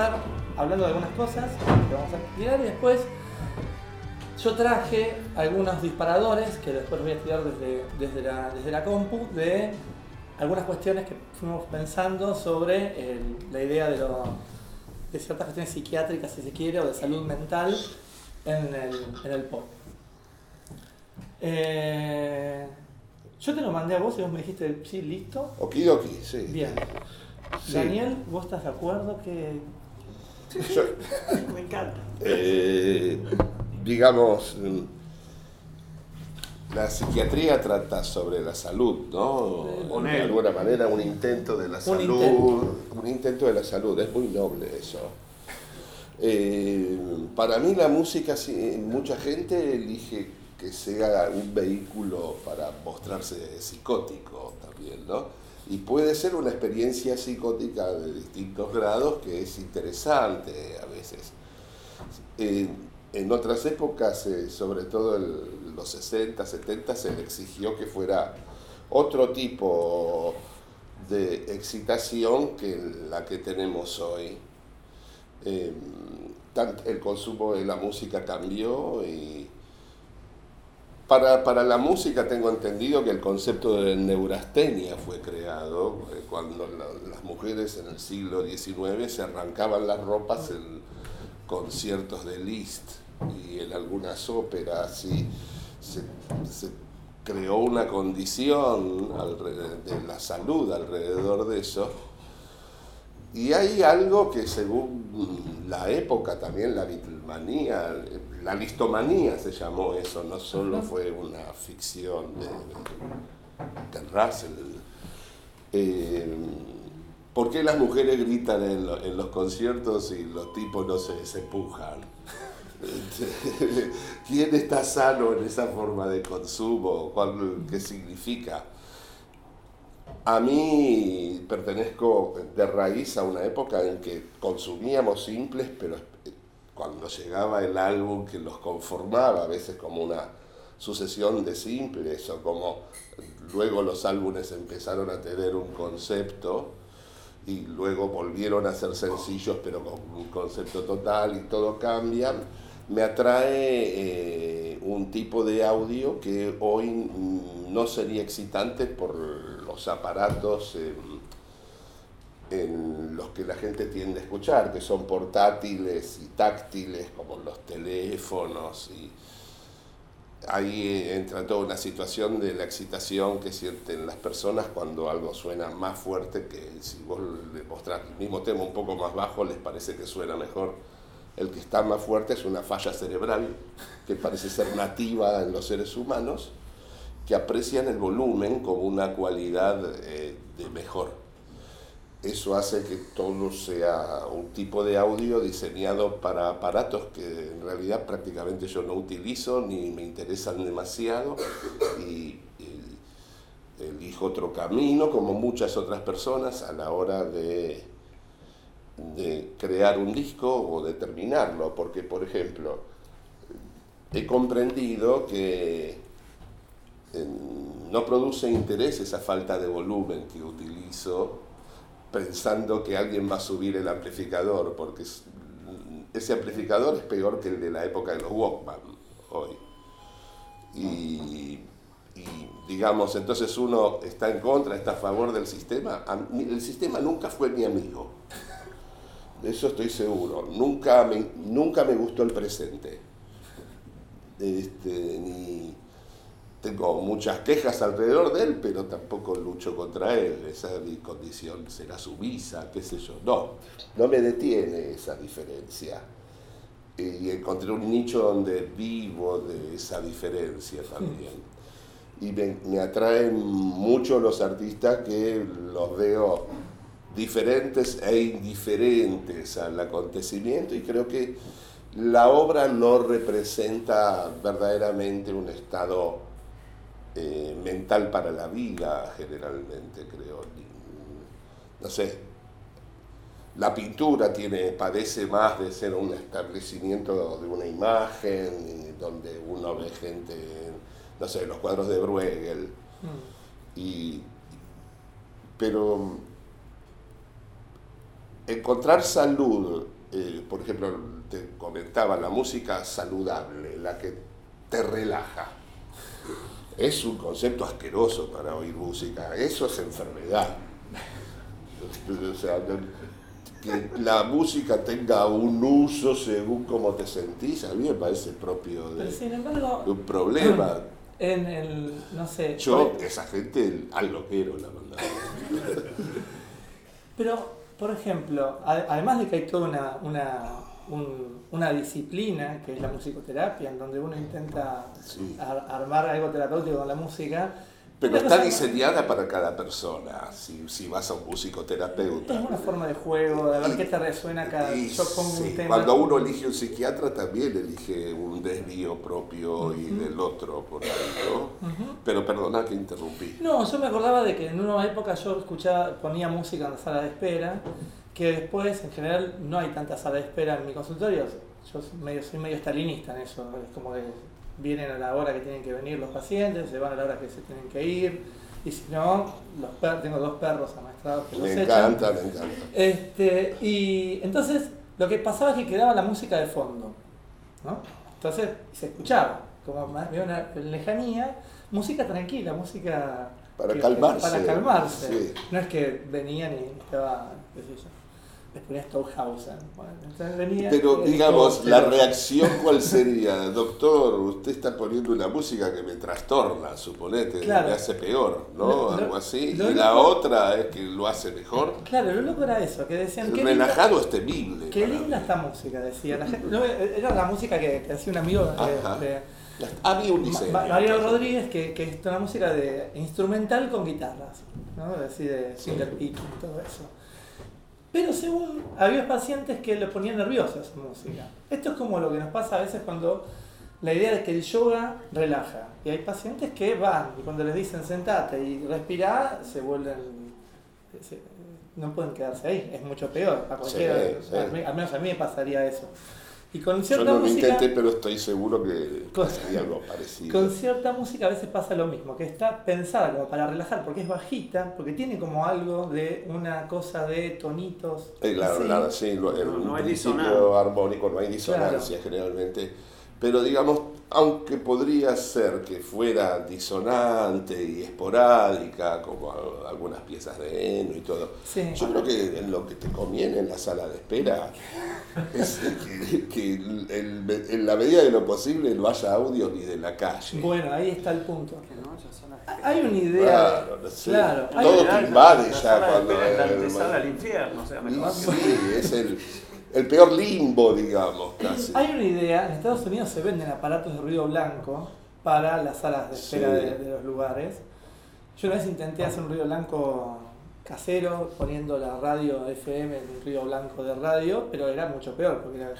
empezar hablando de algunas cosas que vamos a explicar y después yo traje algunos disparadores que después voy a estudiar desde, desde, la, desde la compu de algunas cuestiones que fuimos pensando sobre la idea de, de ciertas cuestiones psiquiátricas, si se quiere, o de salud mental en el, en el pop. Eh, yo te lo mandé a vos y vos me dijiste, sí, listo. Okidoki, sí. Bien. Daniel, ¿vos estás de acuerdo que.? me encanta. Eh, digamos, la psiquiatría trata sobre la salud, ¿no? De alguna manera, un intento de la salud. Un intento de la salud, es muy noble eso. Eh, para mí la música, mucha gente elige que sea un vehículo para mostrarse psicótico también, ¿no? Y puede ser una experiencia psicótica de distintos grados que es interesante a veces. en otras épocas, eh, sobre todo en los 60, 70, se le exigió que fuera otro tipo de excitación que la que tenemos hoy. Em, el consumo de la música cambió y para, la música tengo entendido que el concepto de neurastenia fue creado eh, cuando las mujeres en el siglo XIX se arrancaban las ropas en conciertos de Liszt y en algunas óperas y se, creó una condición de la salud alrededor de eso. Y hay algo que según la época también, la Beatlemanía, la listomanía se llamó eso, no solo fue una ficción de, Russell. Eh, ¿Por qué las mujeres gritan en, los conciertos y los tipos no se, se empujan? ¿Quién está sano en esa forma de consumo? ¿Qué significa? A mí pertenezco de raíz a una época en que consumíamos simples, pero cuando llegaba el álbum que los conformaba, a veces como una sucesión de simples o como luego los álbumes empezaron a tener un concepto y luego volvieron a ser sencillos pero con un concepto total y todo cambia, me atrae eh, un tipo de audio que hoy no sería excitante por aparatos. Eh, en los que la gente tiende a escuchar, que son portátiles y táctiles, como los teléfonos. Y ahí entra toda una situación de la excitación que sienten las personas cuando algo suena más fuerte que si vos le mostrás el mismo tema un poco más bajo, les parece que suena mejor. El que está más fuerte es una falla cerebral que parece ser nativa en los seres humanos, que aprecian el volumen como una cualidad eh, de mejor. Eso hace que todo sea un tipo de audio diseñado para aparatos que en realidad prácticamente yo no utilizo ni me interesan demasiado y, elijo otro camino como muchas otras personas a la hora de, de crear un disco o de terminarlo, porque por ejemplo he comprendido que no produce interés esa falta de volumen que utilizo pensando que alguien va a subir el amplificador, porque ese amplificador es peor que el de la época de los Walkman hoy. Y, digamos, entonces uno está en contra, está a favor del sistema. El sistema nunca fue mi amigo. De eso estoy seguro. Nunca me, nunca me gustó el presente. Este, ni, tengo muchas quejas alrededor de él, pero tampoco lucho contra él. Esa es mi condición, será su visa, qué sé yo. No, no me detiene esa diferencia. Y encontré un nicho donde vivo de esa diferencia también. Y me, me atraen mucho los artistas que los veo diferentes e indiferentes al acontecimiento y creo que la obra no representa verdaderamente un estado eh, mental para la vida, generalmente, creo. No sé, la pintura tiene, padece más de ser un establecimiento de una imagen, donde uno ve gente, no sé, los cuadros de Bruegel. Mm. Y, pero encontrar salud, eh, por ejemplo, te comentaba la música saludable, la que te relaja. Es un concepto asqueroso para oír música, eso es enfermedad. O sea, que la música tenga un uso según cómo te sentís, a mí me parece propio de, embargo, un problema. en el, no sé, Yo, por- esa gente, al loquero la mandaba. pero por ejemplo, además de que hay toda una, una, un- una disciplina que es la musicoterapia, en donde uno intenta Sí. ar- armar algo terapéutico con la música, Pero está diseñada para cada persona. Si, si vas a un musicoterapeuta. Es una forma de juego, de ver qué te resuena cada. Y Yo pongo sí, un tema. Cuando uno elige un psiquiatra también elige un desvío propio y del otro por ahí, ¿no? Ujú. Pero perdona que interrumpí. No, yo me acordaba de que en una época yo escuchaba, ponía música en la sala de espera, que después en general no hay tanta sala de espera en mi consultorio. Yo soy medio, soy medio stalinista en eso, es como que vienen a la hora que tienen que venir los pacientes, se van a la hora que se tienen que ir, y si no, los per- tengo dos perros amaestrados que los Me echan. encanta, me encanta. Este, y entonces lo que pasaba es que quedaba la música de fondo, ¿no? Entonces se escuchaba, como más había una lejanía, música tranquila, música Para que- calmarse. Para calmarse. Sí. No es que venían y estaba, qué sé yo, ponía Stockhausen. Bueno, entonces venía, Pero digamos, la reacción cuál sería, doctor, usted está poniendo una música que me trastorna, suponete, Claro. me hace peor, ¿no? Lo- Algo así. lo y la otra es que lo hace mejor. Claro, lo loco era eso, que decían linda- relajado es temible. Qué linda esta música, decía la gente. No, era la música que, que hacía un amigo de- Había un diseño. Ma- Mariano Rodríguez, que, que es una música de instrumental con guitarras, ¿no? Así de finger picking y todo eso. Pero según, había pacientes que le ponían nerviosa esa música. Esto es como lo que nos pasa a veces cuando la idea de que el yoga relaja. Y hay pacientes que van y cuando les dicen sentate y respira, se vuelven... se- no pueden quedarse ahí, es mucho peor. A cualquiera, Sí, sí. al menos a mí me pasaría eso. Y con Yo cierta no lo música... intenté, pero estoy seguro que Con- sería algo parecido. Con cierta música a veces pasa lo mismo, que está pensada como para relajar, porque es bajita, porque tiene como algo de una cosa de tonitos. Eh, claro, Sí. claro, sí, No, un no hay principio disonancia. armónico no hay disonancia generalmente, pero digamos, aunque podría ser que fuera disonante y esporádica, como al- algunas piezas de Eno y todo, Sí. yo creo que en lo que te conviene en la sala de espera es que, que el- en la medida de lo posible no haya audio ni de la calle. Bueno, ahí está el punto. Hay una idea. Claro, no sé. claro, Todo La- te invade la ya sala de cuando la el- antesala al infierno, o sea, Y mejor que- sí, es el, el peor limbo, digamos, casi. Hay una idea, en Estados Unidos se venden aparatos de ruido blanco para las salas de espera Sí. de, de los lugares. Yo una vez intenté hacer un ruido blanco casero poniendo la radio FM en un ruido blanco de radio, pero era mucho peor porque era...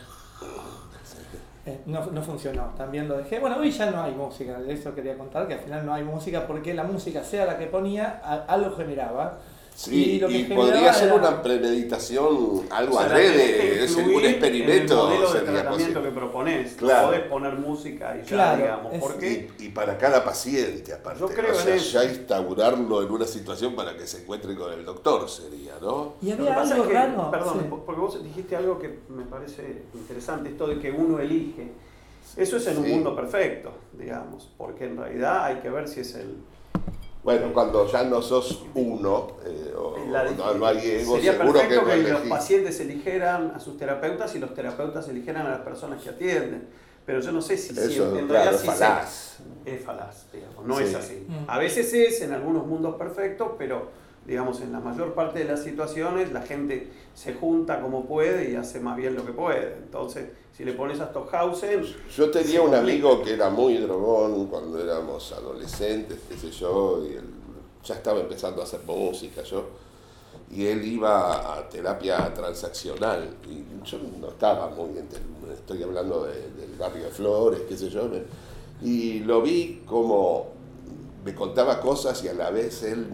Eh, no, no funcionó, también lo dejé. Bueno, hoy ya no hay música, de eso quería contar, que al final no hay música porque la música, sea la que ponía, algo generaba. Sí, lo que y generaba podría ser una premeditación, algo O sea, adrede, es un experimento En el modelo de sería tratamiento posible. que proponés. Claro. Podés poner música y ya, Claro, digamos. es- ¿Por qué? Y, y para cada paciente, aparte. Yo creo o sea, en eso. ya instaurarlo en una situación para que se encuentre con el doctor sería, ¿no? Y Lo que había pasa algo es que, raro. perdón, sí. porque vos dijiste algo que me parece interesante, esto de que uno elige. Eso es en un Sí. mundo perfecto, digamos, porque en realidad hay que ver si es el... Bueno, cuando ya no sos uno, eh, o, no, no hay ego, sería seguro que perfecto no que, los pacientes eligieran a sus terapeutas y los terapeutas eligieran a las personas que atienden. Pero yo no sé si, si Eso, en claro, realidad es sí se- falaz. es falaz, digamos, no Sí. es así. Mm. A veces es en algunos mundos perfectos, pero digamos en la mayor parte de las situaciones la gente se junta como puede y hace más bien lo que puede. Entonces, si le pones a Stockhausen, Yo tenía un amigo que era muy drogón cuando éramos adolescentes, qué sé yo, y él ya estaba empezando a hacer música, yo, y él iba a terapia transaccional, y yo no estaba muy bien, estoy hablando de- del barrio de Flores, qué sé yo, y lo vi como me contaba cosas y a la vez él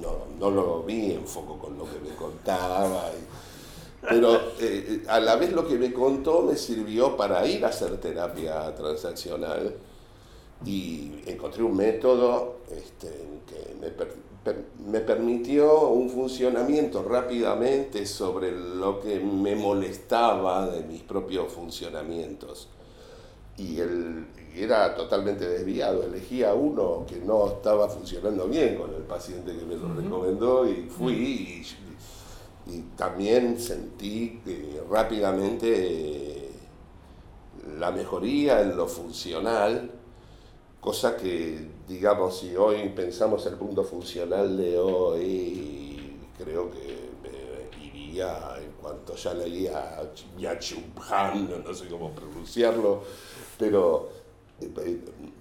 no, no lo vi en foco con lo que me contaba. y- pero eh, a la vez lo que me contó me sirvió para ir a hacer terapia transaccional y encontré un método este, que me, me permitió un funcionamiento rápidamente sobre lo que me molestaba de mis propios funcionamientos. Y él era totalmente desviado, elegía uno que no estaba funcionando bien con el paciente que me lo recomendó y fui y, y también sentí que rápidamente la mejoría en lo funcional Cosa que, digamos, si hoy pensamos el mundo funcional de hoy, creo que me iría en cuanto ya leía Han, no sé cómo pronunciarlo, pero eh,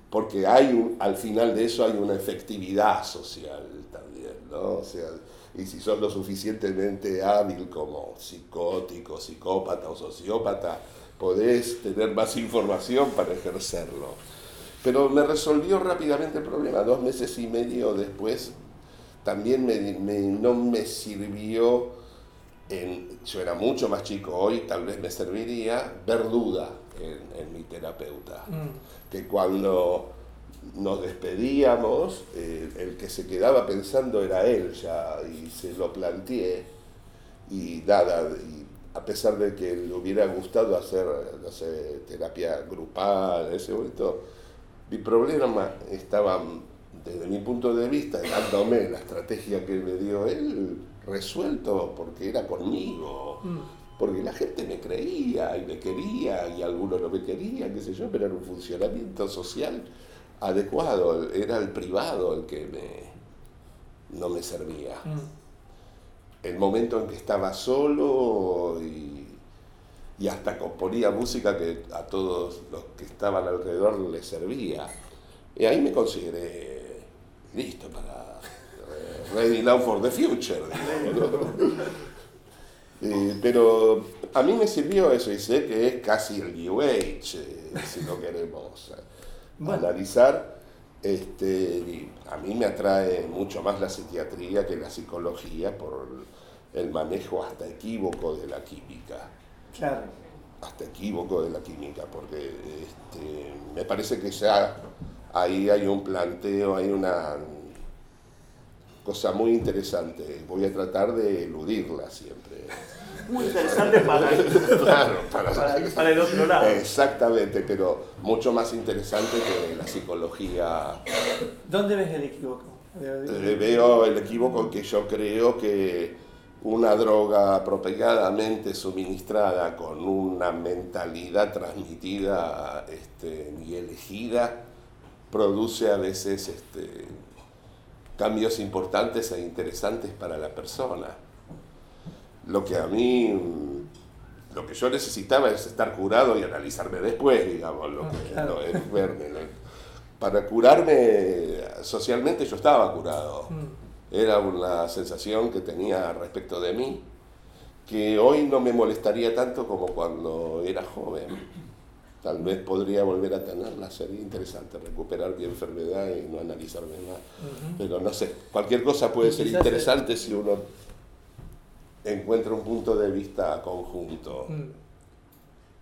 porque hay al final de eso hay una efectividad social también, ¿no? O sea, y si son lo suficientemente hábil como psicótico, psicópata o sociópata, podés tener más información para ejercerlo. Pero me resolvió rápidamente el problema. Dos meses y medio después también no me sirvió, en, yo era mucho más chico hoy, tal vez me serviría ver duda en, mi terapeuta. Mm. Que cuando nos despedíamos, eh, el que se quedaba pensando era él ya, y se lo planteé. Y nada, y a pesar de que le hubiera gustado hacer, no terapia grupal, en ese momento, mi problema estaba, desde mi punto de vista, dándome la estrategia que me dio él, resuelto porque era conmigo. Mm. Porque la gente me creía y me quería y algunos no me querían, qué sé yo, pero era un funcionamiento social adecuado, era el privado el que me, no me servía. Mm. El momento en que estaba solo y y hasta componía música que a todos los que estaban alrededor les servía. Y ahí me consideré listo para eh, Ready Now for the Future. pero a mí me sirvió eso y sé que es casi el New Age, eh, si lo queremos eh, analizar. Este, a mí me atrae mucho más la psiquiatría que la psicología por el manejo hasta equívoco de la química. Claro. Hasta equívoco de la química, porque este, me parece que ya ahí hay un planteo, hay una cosa muy interesante. Voy a tratar de eludirla siempre. Muy interesante para, para, el otro lado. Exactamente, pero mucho más interesante que la psicología. ¿Dónde ves el equívoco? Veo el equívoco que yo creo que una droga apropiadamente suministrada con una mentalidad transmitida este, y elegida produce a veces este, cambios importantes e interesantes para la persona. Lo que a mí, lo que yo necesitaba es estar curado y analizarme después, digamos, lo que, Para curarme socialmente yo estaba curado. Mm era una sensación que tenía respecto de mí, que hoy no me molestaría tanto como cuando era joven. Tal vez podría volver a tenerla, sería interesante recuperar mi enfermedad y no analizarme más. Pero no sé, cualquier cosa puede ser interesante si uno encuentra un punto de vista conjunto. Mm.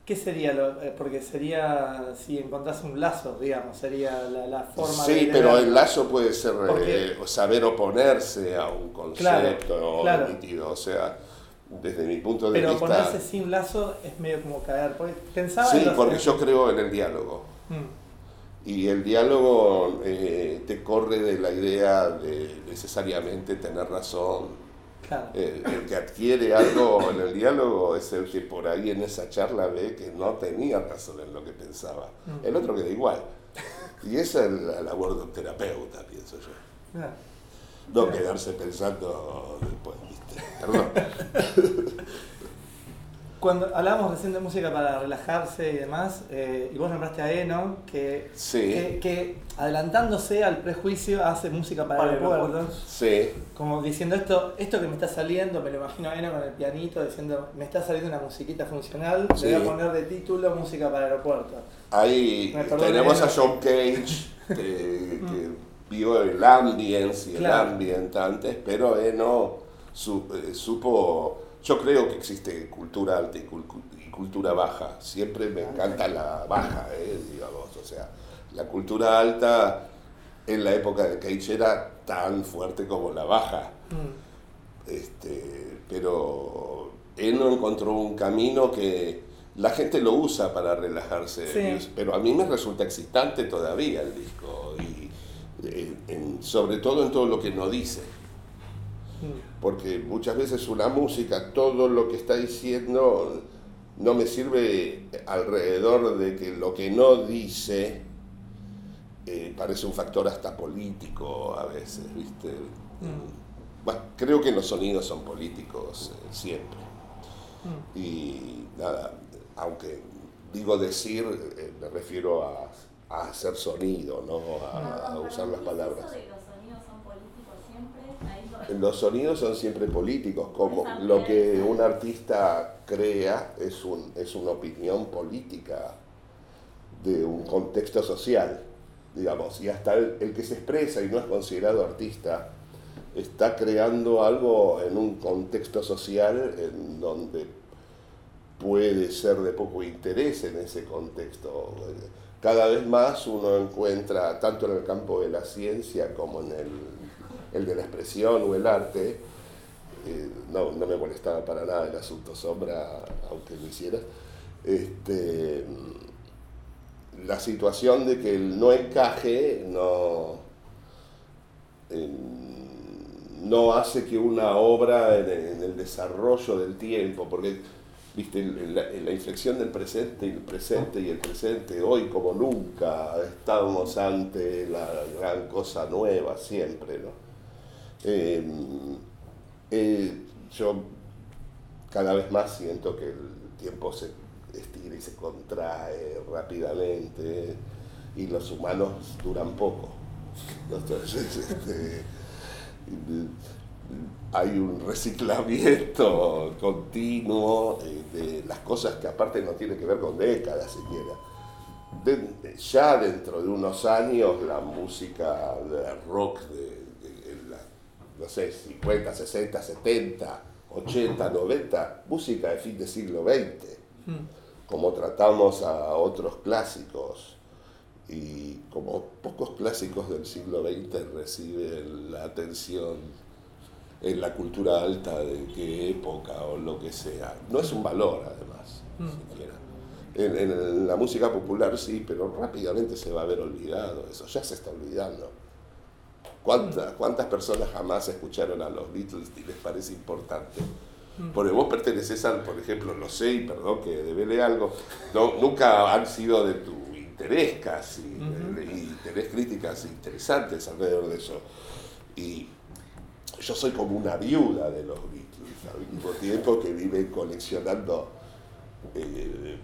¿Qué sería lo, eh, porque sería si encontrás un lazo, digamos, sería la, forma sí, Sí, pero el lazo puede ser eh, saber oponerse a un concepto claro, o sea, desde mi punto de vista. Pero ponerse sin lazo es medio como caer. Pensaba sí, porque yo creo en el diálogo. Mm. Y el diálogo eh, te corre de la idea de necesariamente tener razón eh, el, que adquiere algo en el diálogo es el que por ahí en esa charla ve que no tenía razón en lo que pensaba. El otro queda igual. Y esa es la labor de un terapeuta, pienso yo. No quedarse pensando después, ¿viste? Perdón. Cuando hablábamos recién de música para relajarse y demás, eh, y vos nombraste a Eno, que, que, adelantándose al prejuicio hace música para, aeropuertos. Sí. Como diciendo esto, esto que me está saliendo, me lo imagino a Eno con el pianito diciendo, me está saliendo una musiquita funcional, le voy a poner de título música para aeropuertos. Ahí tenemos a John Cage, que, mm. vio el ambience y el ambient antes, pero Eno eh, supo yo creo que existe cultura alta y, cultura baja. Siempre me encanta la baja, eh, digamos. O sea, La cultura alta en la época de Cage era tan fuerte como la baja. Mm. Este, pero él no encontró un camino que la gente lo usa para relajarse. Sí. Pero a mí me resulta excitante todavía el disco. Y eh, en- sobre todo en todo lo que no dice. Porque muchas veces una música, todo lo que está diciendo no me sirve alrededor de que lo que no dice eh, parece un factor hasta político a veces, ¿viste? Mm. Bueno, creo que los sonidos son políticos eh, siempre. Mm. Y nada, aunque digo decir, eh, me refiero a, a hacer sonido, no a, a usar las palabras. ¿Eso de los sonidos son políticos siempre? Ahí lo- Los sonidos son siempre políticos, como lo que un artista crea es, un, es una opinión política de un contexto social, digamos, y hasta el, el que se expresa y no es considerado artista está creando algo en un contexto social en donde puede ser de poco interés en ese contexto. Cada vez más uno encuentra, tanto en el campo de la ciencia como en el, el de la expresión o el arte, eh, no, no me molestaba para nada el asunto sombra, aunque lo hiciera, este, la situación de que el no encaje no, eh, no hace que una obra en, el desarrollo del tiempo, porque viste la, la inflexión del presente y el presente y el presente, hoy como nunca, estamos ante la gran cosa nueva siempre, ¿no? Eh, eh, yo cada vez más siento que el tiempo se estira y se contrae rápidamente y los humanos duran poco. Entonces, este, hay un reciclamiento continuo eh, de las cosas que aparte no tiene que ver con décadas siquiera. De- ya dentro de unos años la música de rock de, no sé, 50, 60, 70, 80, 90, música de fin de siglo XX, Mm. como tratamos a otros clásicos y como pocos clásicos del siglo XX reciben la atención en la cultura alta de qué época o lo que sea. No es un valor además, Mm. siquiera. En, en la música popular sí, pero rápidamente se va a ver olvidado eso, ya se está olvidando. ¿Cuántas, cuántas personas jamás escucharon a los Beatles y les parece importante? Porque vos perteneces al, por ejemplo, lo sé y perdón que devele algo, no, nunca han sido de tu interés casi, Ujú. y tenés críticas interesantes alrededor de eso. Y yo soy como una viuda de los Beatles, al mismo tiempo que vive coleccionando eh,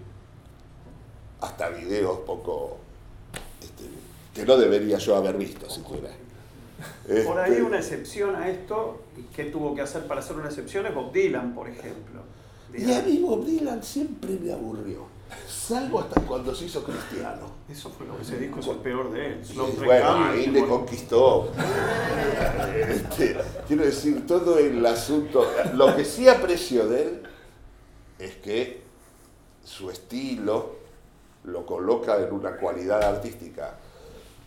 hasta videos poco este, que no debería yo haber visto siquiera. Por ahí Este, una excepción a esto, y qué tuvo que hacer para hacer una excepción, es Bob Dylan, por ejemplo. Y a mí Bob Dylan siempre me aburrió, salvo hasta cuando se hizo cristiano. Eso fue lo que ese disco es el peor de él. Bueno, ahí me conquistó. Este, quiero decir, todo el asunto. Lo que sí aprecio de él es que su estilo lo coloca en una cualidad artística.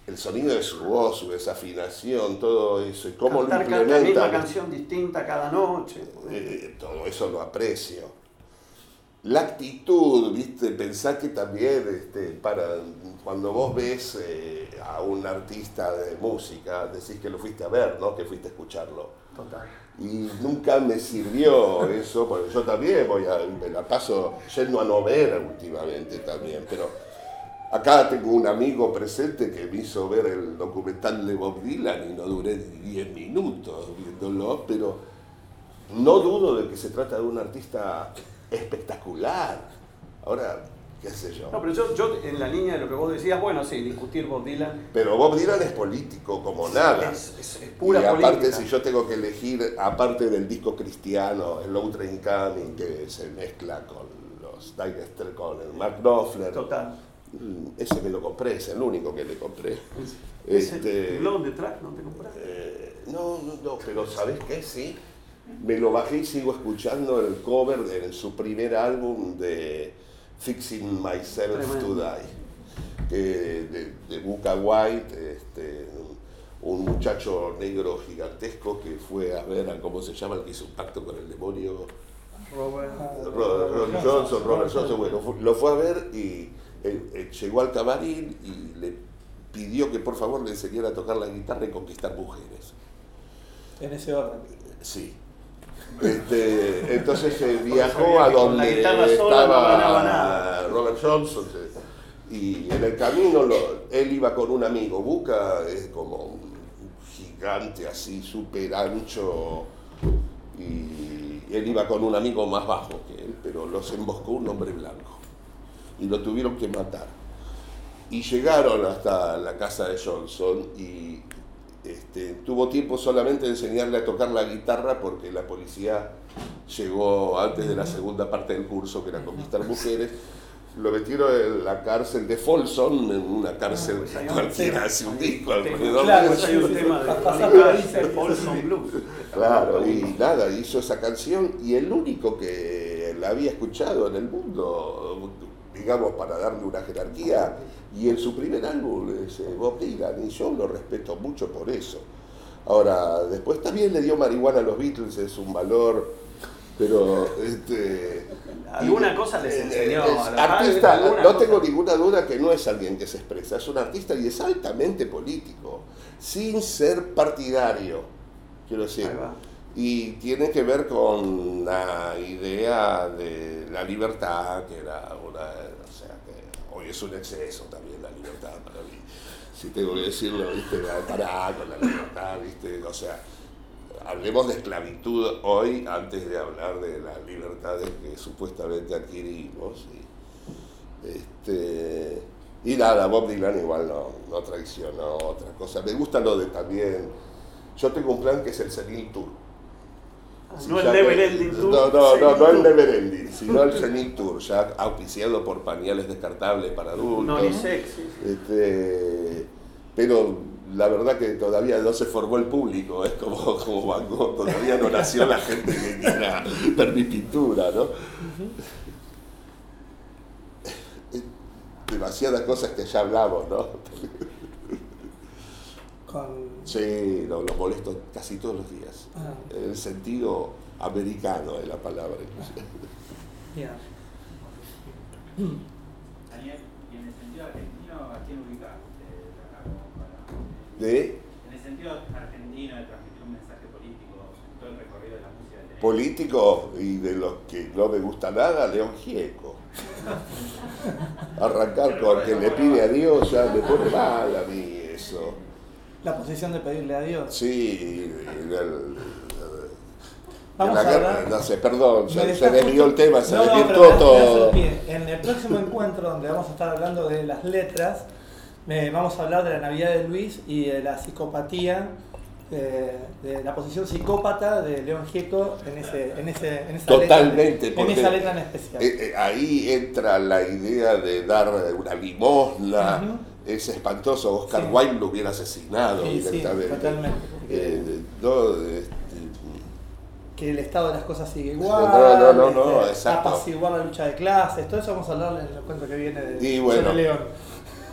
El sonido de su voz, su desafinación, todo eso, y cómo lo cantar ca- la misma implementa. canción distinta cada noche. Eh, todo eso lo aprecio. La actitud, ¿viste? Pensá que también este, para, cuando vos ves eh, a un artista de música, decís que lo fuiste a ver, ¿no? Que fuiste a escucharlo. Total. Y nunca me sirvió eso, porque yo también voy a, me la paso yendo a no ver últimamente también, pero acá tengo un amigo presente que me hizo ver el documental de Bob Dylan y no duré 10 minutos viéndolo, pero no dudo de que se trata de un artista espectacular. Ahora, qué sé yo. No, pero yo, yo en la línea de lo que vos decías, bueno, sí, discutir Bob Dylan Pero Bob Dylan es político como nada. es, es- es pura y aparte, política. si yo tengo que elegir, aparte del disco cristiano, el Low Train Coming, que se mezcla con los Dire con el Mark Knopfler, Total. Mm, ese me lo compré, es el único que le compré. Este- blog de track no te compraste. Eh, no, no, no, pero ¿sabes qué? Sí. Me lo bajé y sigo escuchando el cover de su primer álbum de Fixing Myself to Tremendo. Die. que de, de Buca White, este, un muchacho negro gigantesco que fue a ver a cómo se llama el que hizo un pacto con el demonio. Robert, Ro- Ron Johnson, Robert Johnson, bueno, lo fue a ver y llegó al camarín y le pidió que por favor le enseñara a tocar la guitarra y conquistar mujeres. En ese orden. Sí. Este, entonces eh, viajó a donde no estaba. Robert Johnson eh, y en el camino lo- él iba con un amigo. Buca es como un gigante así, súper ancho y él iba con un amigo más bajo que él, pero los emboscó un hombre blanco y lo tuvieron que matar. Y llegaron hasta la casa de Johnson y este, tuvo tiempo solamente de enseñarle a tocar la guitarra porque la policía llegó antes de la segunda parte del curso, que era conquistar mujeres. Lo metieron en la cárcel de Folsom, en una cárcel pues ahí cualquiera hace un disco alrededor Claro, de eso. hay un tema de Folsom Blues. Claro, y nada, hizo esa canción y el único que la había escuchado en el mundo, digamos, para darle una jerarquía, y en su primer álbum es Bob Dylan, y yo lo respeto mucho por eso. Ahora, después también le dio marihuana a los Beatles, es un valor, pero... Este, Alguna y- cosa les enseñó es a los artista, no cosa. tengo ninguna duda que no es alguien que se expresa, es un artista y es altamente político, sin ser partidario, quiero decir. Y tiene que ver con la idea de la libertad, que era una, es un exceso también la libertad para mí. Si tengo que decirlo, viste, pará con la libertad, viste, o sea, hablemos de esclavitud hoy antes de hablar de las libertades que supuestamente adquirimos. Y, este, y nada, Bob Dylan igual no, no traicionó otra cosa. Me gusta lo de también. Yo tengo un plan que es el Senil Tour. No el Never Ending Tour. No, no, no, no el Tour. Never Ending, sino el Senil Tour, ya auspiciado por pañales descartables para adultos. No, ni sexy. Este, pero la verdad que todavía no se formó el público, es como, como Van Gogh, todavía no nació la gente que quiera ver mi pintura, ¿no? Eh, Demasiadas cosas que ya hablamos, ¿no? Con... Sí, lo, lo molesto casi todos los días. Ah. En el sentido americano de la palabra, inclusive. Bien. Daniel, y en el sentido argentino, ¿a quién como para- De En el sentido argentino de transmitir un mensaje político en todo el recorrido de la música de político y de los que no me gusta nada, León Gieco. Arrancar con que le pide a Dios ya me pone mal a mí eso. La posición de pedirle a Dios. Sí, el- el- Vamos la a hablar. no sé, perdón, se, se desvió el tema, se No, no, desvirtuó todo. En el próximo encuentro donde vamos a estar hablando de las letras, me- vamos a hablar de la Navidad de Luis y de la psicopatía, eh, de la posición psicópata de León Gieco en, ese, en, ese, en esa Totalmente, letra, en esa letra en especial. Eh, eh, ahí entra la idea de dar una limosna. Es espantoso, Oscar Sí. Wilde lo hubiera asesinado Sí, sí, directamente. totalmente, porque- Eh, no, este, que el estado de las cosas sigue igual, No, no, no, no, este, exacto. apaciguar la lucha de clases, todo eso vamos a hablar en el encuentro que viene de Y bueno. sobre León.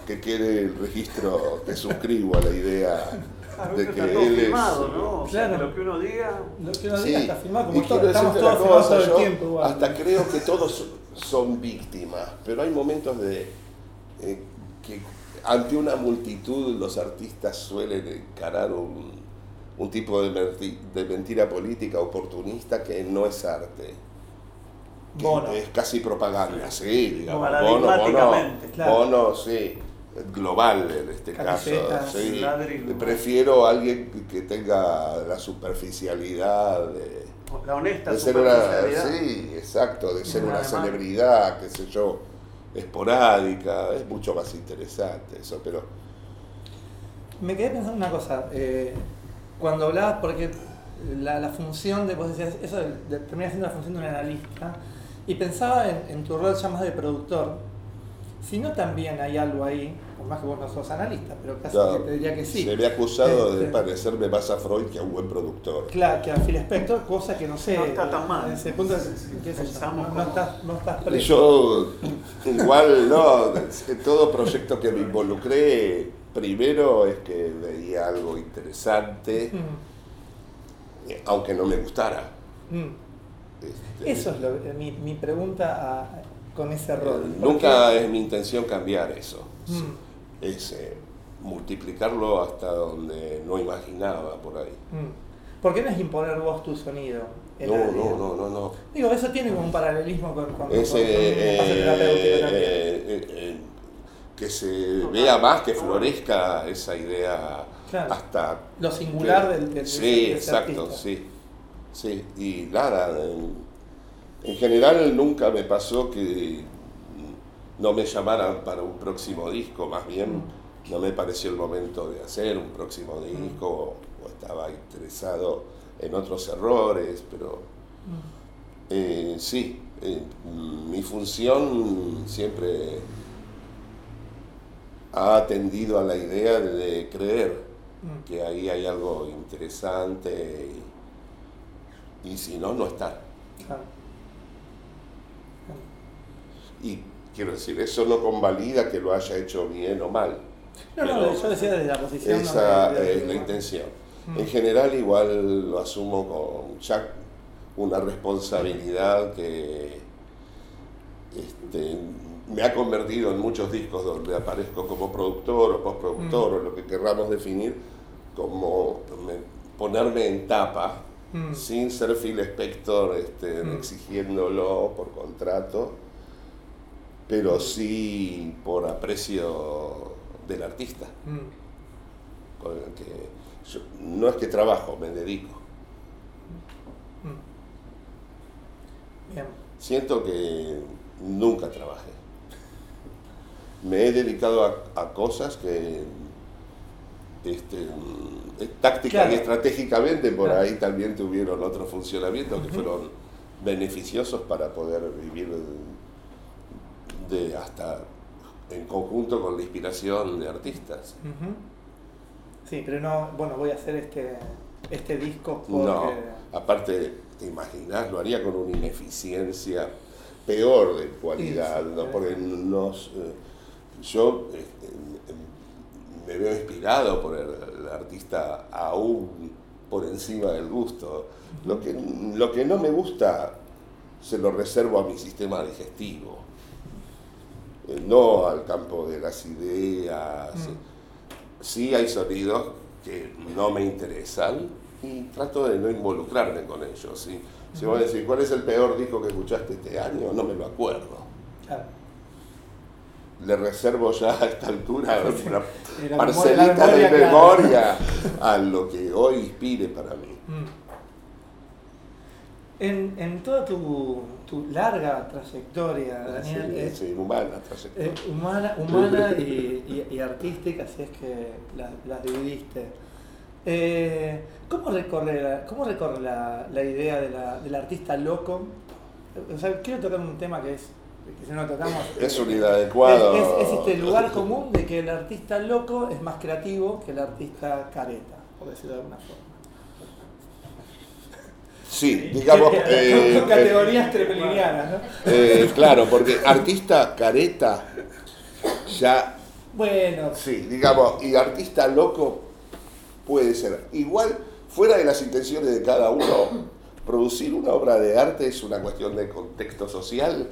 que quede el registro, te suscribo a la idea Claro, de que que está todo él es... ¿no? O sea, Claro. que lo que uno diga. Lo que uno Sí, diga está filmado, como todo, estamos todos filmados todo el tiempo. igual. hasta creo que todos son víctimas, pero hay momentos de eh, que ante una multitud los artistas suelen encarar un, un tipo de, menti- de mentira política oportunista que no es arte. que Bono. es casi propaganda, sí, digamos. Paradigmáticamente, Bono, claro. Bono, sí, global en este caso. Sí. ladrillo. Prefiero a alguien que- tenga la superficialidad de, La honesta de ser una, sí, exacto, de ser Un una alemán. celebridad, qué sé yo, esporádica, es mucho más interesante eso, pero Me quedé pensando una cosa, eh, cuando hablabas, porque la, función de, vos decías, eso de- termina siendo la función de un analista, y pensaba en, en tu rol ya más de productor, sino también hay algo ahí, por más que vos no sos analista, pero casi que te diría que sí. Se me ha acusado de Este, parecerme más a Freud que a un buen productor. Claro, que a Phil Spector, cosa que no sé. No está tan mal. En ese punto, Pensamos no, no estás, no estás preso. Yo, igual, no, en todo proyecto que me involucré, primero es que veía algo interesante, Mm, aunque no me gustara. mm. Este, Eso es lo- mi, mi pregunta a- con ese rol. Nunca es mi intención cambiar eso. Mm. Es eh, multiplicarlo hasta donde no imaginaba por ahí. Mm. ¿Por qué no es imponer vos tu sonido? No, no, no, no, no. Digo, eso tiene como un paralelismo con, con, Es, con- con eh, que se vea más, que florezca esa idea Claro. hasta... Lo singular que- del, del Sí, de ese exacto, artista. sí. Sí, y nada, en, en general nunca me pasó que no me llamaran para un próximo disco, más bien no me pareció el momento de hacer un próximo disco o, o estaba interesado en otros errores, pero eh, sí, eh, mi función siempre ha atendido a la idea de creer que ahí hay algo interesante y, y si no, no estar. Claro. Y quiero decir, eso no convalida que lo haya hecho bien o mal. No, no, yo decía desde la posición. ¿no? Esa de- de- es la intención. Mm. En general igual lo asumo con ya una responsabilidad que este, me ha convertido en muchos discos donde aparezco como productor o postproductor Mm. o lo que querramos definir como me- ponerme en tapa Mm. sin ser Phil Spector este, Mm. exigiéndolo por contrato, pero sí por aprecio del artista Mm. con el que yo- no es que trabajo, me dedico. Mm. Bien. Siento que nunca trabajé. Me he dedicado a, a cosas que este, mm, táctica Claro. y estratégicamente por Claro. ahí también tuvieron otros funcionamientos que fueron beneficiosos para poder vivir hasta en conjunto con la inspiración de artistas. Sí, pero no, bueno, voy a hacer este, este disco porque... No, aparte, te imaginas, lo haría con una ineficiencia peor de cualidad, Sí, sí, ¿no? porque nos, eh, yo este, me veo inspirado por el, el artista aún por encima del gusto. Lo que, lo que no me gusta se lo reservo a mi sistema digestivo, eh, no al campo de las ideas. Mm. Sí hay sonidos que no me interesan y trato de no involucrarme con ellos. ¿sí? Si vos decís, ¿cuál es el peor disco que escuchaste este año? No me lo acuerdo. Claro. Le reservo ya a esta altura una parcelita memoria- de memoria, memoria a lo que hoy inspire para mí. Mm. En, en toda tu, tu larga trayectoria, Daniel, Sí, sí, humana trayectoria. eh, humana, humana y, y- y artística, si es que la- las dividiste. Eh, ¿Cómo recorre, la, cómo recorre la, la idea de la- del artista loco? O sea, quiero tocar un tema que es, que si no tocamos... Es un inadecuado. Es, es- es este lugar común de que el artista loco es más creativo que el artista careta, por decirlo de alguna forma. Sí, digamos. Eh, con categorías trepelinianas, ¿no? eh, claro, porque artista careta ya Bueno, Sí, digamos, y artista loco puede ser. Igual, fuera de las intenciones de cada uno, producir una obra de arte es una cuestión de contexto social,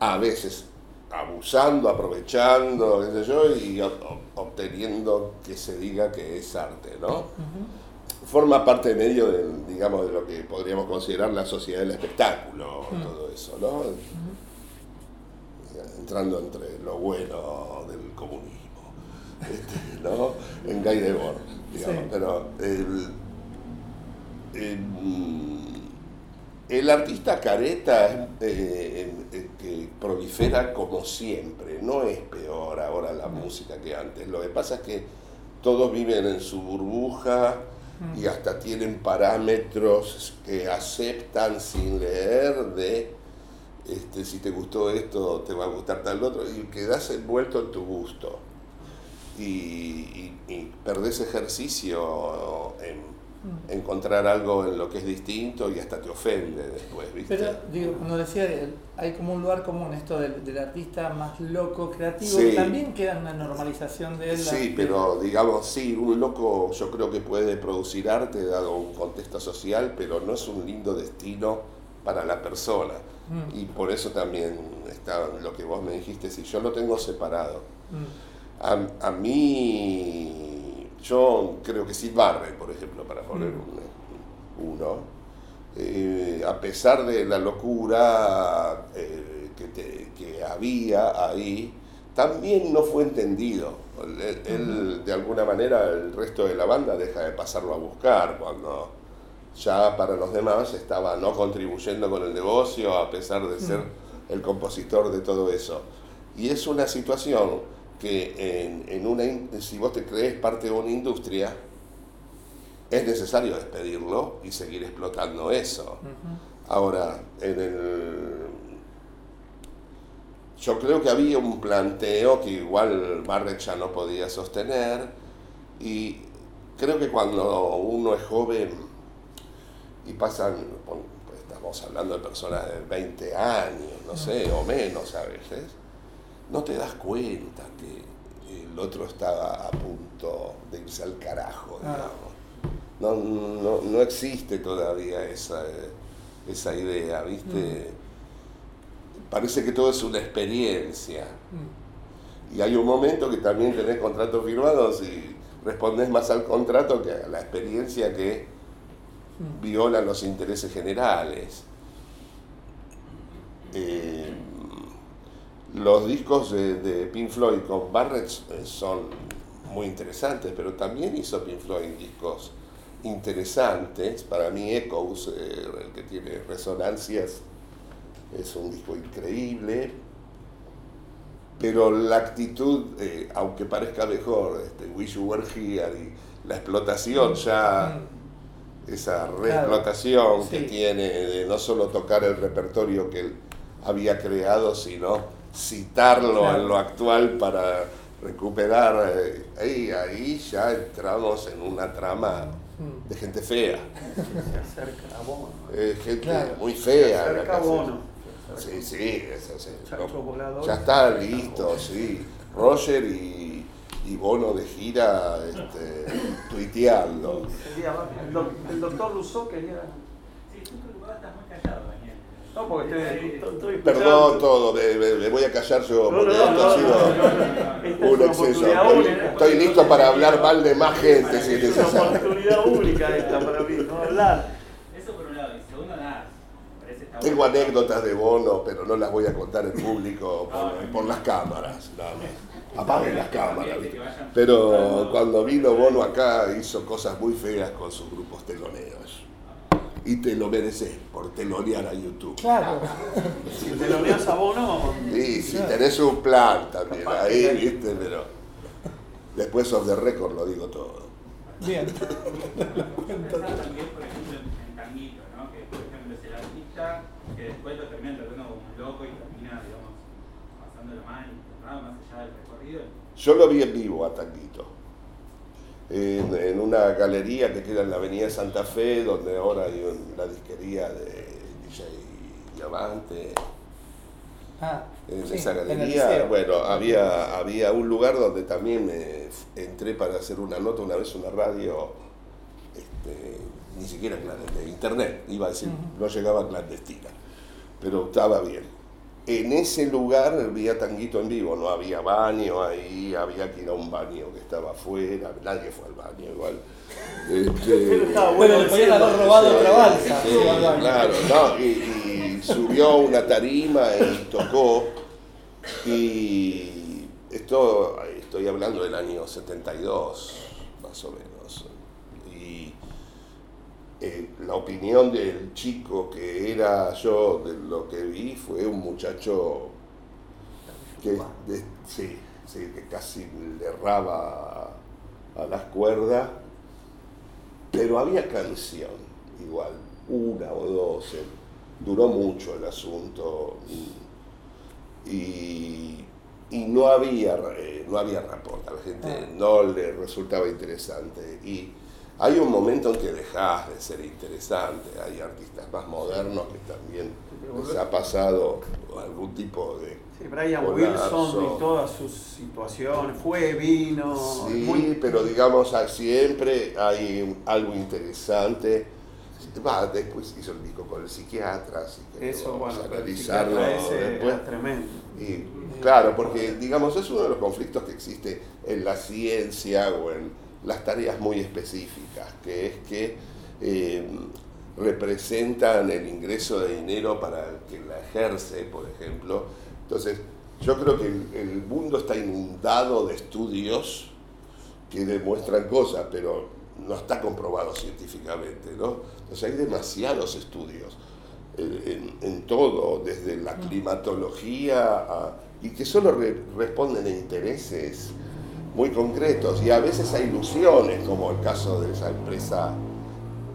a veces abusando, aprovechando, qué sé yo, y ob- ob- obteniendo que se diga que es arte, ¿no? Forma parte medio del, digamos, de lo que podríamos considerar la sociedad del espectáculo, Mm. todo eso, ¿no? entrando entre lo bueno del comunismo, este, ¿no? En Guy Debord, digamos. Sí. Pero el, el, el artista careta es, eh, eh, que prolifera como siempre, no es peor ahora la música que antes. Lo que pasa es que todos viven en su burbuja y hasta tienen parámetros que aceptan sin leer de este, te- si te gustó esto, te va a gustar tal otro, y quedás envuelto en tu gusto. Y, y, y perdés ejercicio en. Encontrar algo en lo que es distinto y hasta te ofende después, ¿viste? Pero, digo, cuando decía, hay como un lugar común esto del, del artista más loco, creativo, Sí. que también queda una normalización de él. Sí, pero digamos, sí, un loco yo creo que puede producir arte dado un contexto social, pero no es un lindo destino para la persona. Mm, Y por eso también está lo que vos me dijiste, si yo lo tengo separado. mm, A, a mí, yo creo que Sid Barrett, por ejemplo, para poner Mm. un- uno, eh, a pesar de la locura eh, que, te- que había ahí, también no fue entendido. Él, él, de alguna manera, el resto de la banda deja de pasarlo a buscar cuando ya para los demás estaba no contribuyendo con el negocio a pesar de ser el compositor de todo eso. Y es una situación que en, en una, si vos te crees parte de una industria, es necesario despedirlo y seguir explotando eso. Ahora, en el... Yo creo que había un planteo que igual Barrett ya no podía sostener y creo que cuando uno es joven y pasan, estamos hablando de personas de 20 años, no sé, o menos a veces, no te das cuenta que el otro está a punto de irse al carajo, Ah. digamos. No, no, no existe todavía esa, esa idea, ¿viste? Parece que todo es una experiencia. Mm. Y hay un momento que también tenés contratos firmados y respondés más al contrato que a la experiencia que Mm. viola los intereses generales. Eh, los discos de, de Pink Floyd con Barrett eh, son muy interesantes, pero también hizo Pink Floyd discos interesantes. Para mí Echoes, eh, el que tiene resonancias, es un disco increíble. Pero la actitud, eh, aunque parezca mejor, este, Wish You Were Here y la explotación ya Mm. esa reexplotación que Sí. tiene de no solo tocar el repertorio que él había creado, sino citarlo Claro. en lo actual para recuperar. eh, ahí, ahí ya entramos en una trama de gente fea, Se acerca a Bono. eh, gente Claro. muy Se fea. la acerca a Bono. Sí, sí, sí. Chacho No, volador. ya está listo, sí. Roger y, y Bono de gira este, tuiteando. El, día- el doc- el doctor Rousseau quería. Sí, tú estás muy callado. No, porque estoy, estoy, estoy Perdón todo, me, me- me voy a callar yo, porque no, esto no, ha sido no, no, no. Esta es un exceso. Estoy, listo para hablar mal de más gente si es Es una necesario. oportunidad única esta para mí, no hablar. Eso por un lado. Y segundo, nada. Tengo anécdotas de Bono, pero no las voy a contar en público por, por las cámaras. Apaguen las cámaras. Pero cuando vino Bono acá hizo cosas muy feas con sus grupos teloneros. Y te lo mereces por telonear a YouTube. Claro. Si te lo veas a Bono, Sí, si tenés un plan también Capaz ahí, que- viste, pero después of the record lo digo todo. Bien. Pensaba también, por ejemplo, en Tanguito, ¿no? Que, por ejemplo, es el artista que después lo termina tratando como un loco y termina, digamos, pasándolo mal nada más allá del recorrido. Yo lo vi en vivo a Tanguito. En, en una galería que queda en la avenida Santa Fe, donde ahora hay un- la disquería de DJ Diamante. Ah, En sí, esa en galería, liceo. bueno, había, había un lugar donde también me entré para hacer una nota una vez, una radio, este, ni siquiera clandestina, internet, iba a decir, no llegaba clandestina, pero estaba bien. En ese lugar vi a Tanguito en vivo, no había baño ahí, había que ir a un baño que estaba afuera, nadie fue al baño igual. Este, Bueno, le podían haber robado otra balsa. sí, Sí, al baño. claro, no, y, y subió una tarima y tocó. Y esto, estoy hablando del año 72, más o menos. Eh, la opinión del chico que era yo, de lo que vi, fue un muchacho que, de- sí, sí, que casi le erraba a las cuerdas, pero había canción igual, una o dos, eh, duró mucho el asunto, y, y no había eh, no había rapport, a la gente Ah. no le resultaba interesante. Y hay un momento en que dejas de ser interesante, hay artistas más modernos que también les ha pasado algún tipo de... Sí, Brian Colapso. Wilson y todas sus situaciones, fue, vino, Sí, muy- pero digamos, siempre hay algo interesante. Va, después hizo el disco con el psiquiatra, así que eso, vamos bueno, a analizarlo después. tremendo. Y claro, porque digamos, es uno de los conflictos que existe en la ciencia o en las tareas muy específicas, que es que eh, representan el ingreso de dinero para el que la ejerce, por ejemplo. Entonces, yo creo que el, el mundo está inundado de estudios que demuestran cosas, pero no está comprobado científicamente, ¿no? Entonces hay demasiados estudios en, en- en todo, desde la climatología a- y que solo re- responden a intereses muy concretos y a veces a ilusiones, como el caso de esa empresa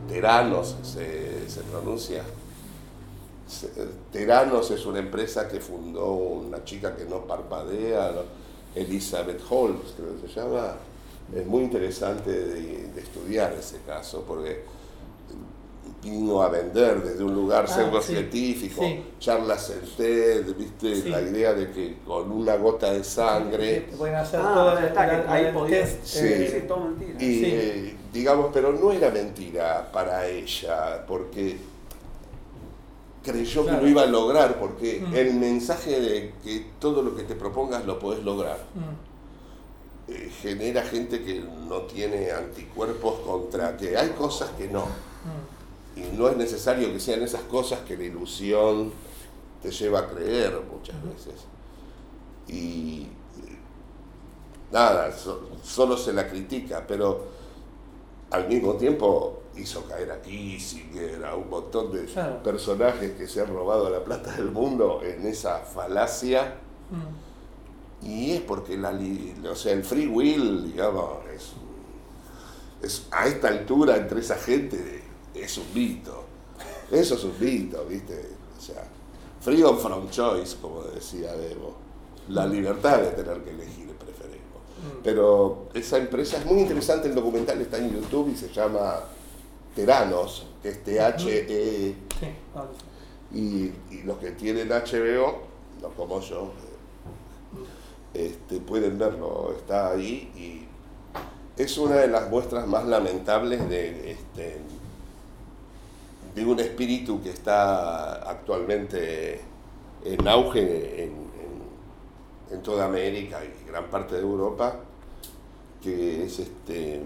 Teranos, se, pronuncia. Teranos es una empresa que fundó una chica que no parpadea. Elizabeth Holmes, creo que se llama. Es muy interesante de estudiar ese caso porque vino a vender desde un lugar Ah, pseudocientífico, sí, sí. charlas en TED, ¿viste? Sí. La idea de que con una gota de sangre. Que pueden hacer Ah, todo está, ahí el podía- test. Sí. eh, todo mentira. Y eh, digamos, pero no era mentira para ella, porque creyó Claro. que lo iba a lograr, porque Mm. el mensaje de que todo lo que te propongas lo podés lograr, mm, eh, genera gente que no tiene anticuerpos contra que hay cosas que no. Y no es necesario que sean esas cosas que la ilusión te lleva a creer muchas veces. Y nada, so- solo se la critica, pero al mismo tiempo hizo caer a Kissinger, a un montón de Claro. personajes que se han robado la plata del mundo en esa falacia. mm. Y es porque la, o sea, el free will, digamos, es, es a esta altura entre esa gente es un mito. Eso es un mito, ¿viste? O sea, freedom from choice, como decía Debo. La libertad de tener que elegir preferimos. Mm. Pero esa empresa es muy interesante, el documental está en YouTube y se llama Teranos, que es T-H-E y, y los que tienen HBO, no como yo, eh, este, pueden verlo, está ahí y es una de las muestras más lamentables de, este, de un espíritu que está actualmente en auge en, en- en toda América y gran parte de Europa, que es este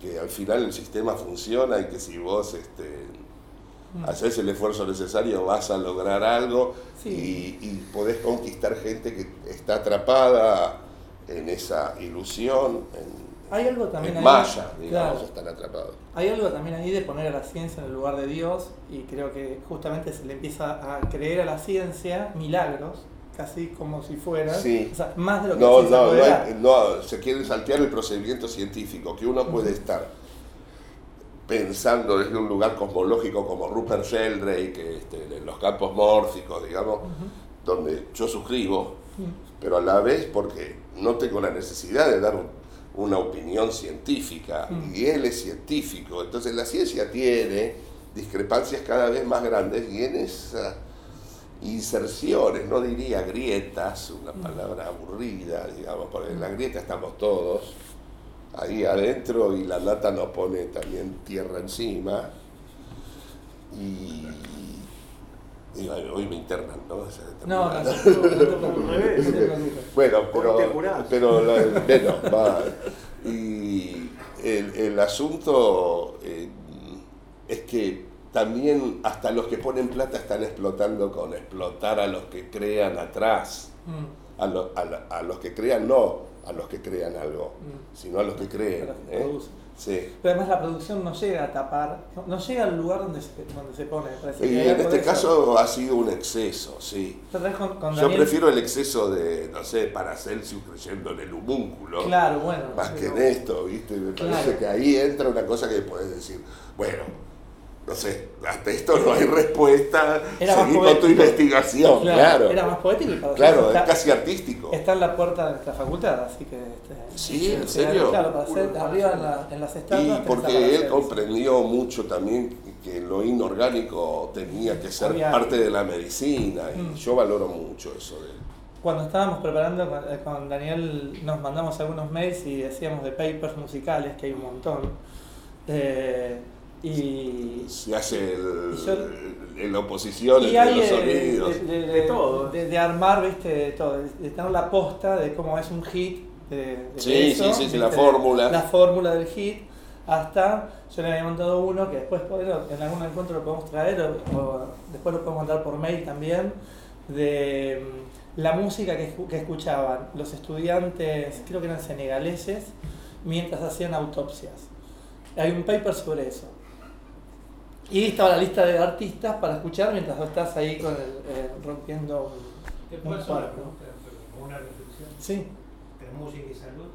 que al final el sistema funciona y que si vos este, Mm. haces el esfuerzo necesario vas a lograr algo Sí. y, y podés conquistar gente que está atrapada en esa ilusión, en, Hay algo también en ahí. digamos, claro. están atrapados. Hay algo también ahí de poner a la ciencia en el lugar de Dios y creo que justamente se le empieza a creer a la ciencia milagros, casi como si fueran, Sí. o sea, más de lo que No, ciencia no, no, dar. hay- no, se quiere saltear el procedimiento científico, que uno puede estar pensando desde un lugar cosmológico como Rupert Sheldrake, este, en los campos mórficos, digamos, donde yo suscribo, pero a la vez porque no tengo la necesidad de dar un- una opinión científica, Mm. y él es científico, entonces la ciencia tiene discrepancias cada vez más grandes y en esas inserciones, no diría grietas, una palabra aburrida, digamos, porque en la grieta estamos todos ahí adentro y la lata nos pone también tierra encima. Y, y hoy me internan, ¿no? O sea, No, no, bueno, pero, pero bueno, va. Y el, el asunto eh, es que también hasta los que ponen plata están explotando con explotar a los que crean atrás. Mm, A, lo- a a los que crean no, a los que crean algo, Mm. sino a los que creen. ¿eh? Sí. Pero además la producción no llega a tapar, no, no llega al lugar donde se, donde se pone. Y en este eso. caso ha sido un exceso, sí. Con, con Yo prefiero el exceso de, no sé, Paracelsus creyendo en el homúnculo. Claro, bueno. Más que en esto, ¿viste? Me parece que ahí entra una cosa que puedes decir, bueno, no sé, hasta esto no hay respuesta, Era más seguí con tu investigación, claro. Era más poético para Claro, hacer- es está, casi artístico. está en la puerta de nuestra facultad, así que... este, Sí, ¿en serio? Claro, para hacer arriba en, la- en las estatuas... Y porque él comprendió mucho también que lo inorgánico tenía que ser parte de la medicina y Mm. yo valoro mucho eso de él. Cuando estábamos preparando con, eh, con Daniel, nos mandamos algunos mails y decíamos de papers musicales, que hay un montón. Eh, y, Se hace el, Y yo- en la oposición y entre los de, sonidos. de- de- De todo. de- de armar, viste, de todo, de, tener la posta de cómo es un hit. De, de Sí, eso, sí, sí, sí, la fórmula. La fórmula del hit, hasta yo le había montado uno que después bueno, en algún encuentro lo podemos traer o, o después lo podemos mandar por mail también, de mm, la música que, escu- que escuchaban los estudiantes, creo que eran senegaleses, mientras hacían autopsias. Hay un paper sobre eso. Y estaba la lista de artistas para escuchar mientras vos estás ahí con el, eh, rompiendo un, Te un puedo hacer una cuadro. pregunta, pero como una reflexión Sí, entre música y salud.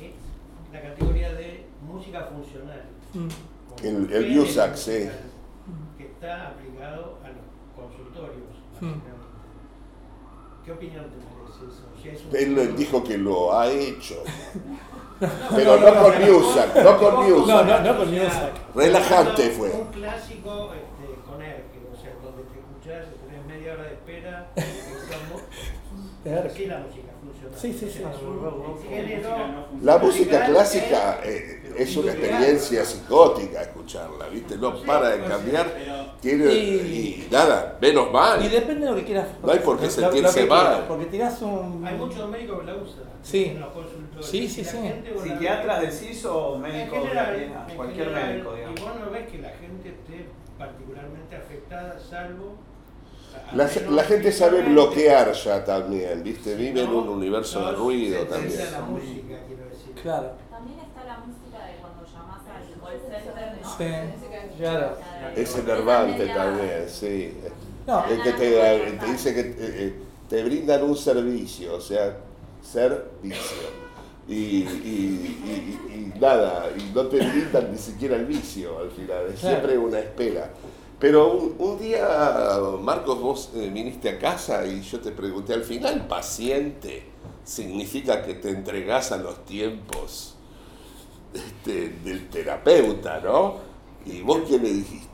Es la categoría de música funcional. Mm. El- el sí. musical, Que está aplicado a los consultorios. Mm. ¿Qué opinión te merece eso? Si es un- Él dijo que lo ha hecho. Pero no con Musak, no con No, Musak. no, no con Musak. Relajante fue. Un clásico este, con Erkel, o sea, donde te escuchás, tenés media hora de espera, pensamos, Erkel. así la música funciona. Sí, sí, sí. La música clásica eh, es una experiencia psicótica escucharla, ¿viste? No para de cambiar. Tiene, y nada, menos Y mal. depende de lo que quieras. No hay por qué sentirse que mal. Porque tirás un. Hay muchos médicos que la usan Sí. en los consultorios. Sí, sí, Y sí. Psiquiatras decís o en médicos cualquier general, médico, digamos. Y vos no ves que la gente esté particularmente afectada, salvo. a La, la gente sabe bloquear ya también, ¿viste? Vive en un universo no, de ruido también. utiliza la música, quiero decir. Claro. También está la música de cuando llamás al call center, ¿no? Sí. Es enervante también, sí. No, Es que te, te dice que eh, eh, te brindan un servicio, o sea, servicio. Y, y, y- y nada, y no te brindan ni siquiera el vicio al final, es Claro. siempre una espera. Pero un, un día, Marcos, vos eh, viniste a casa y yo te pregunté, al final, paciente significa que te entregás a los tiempos este, del terapeuta, ¿no? ¿Y vos qué me dijiste?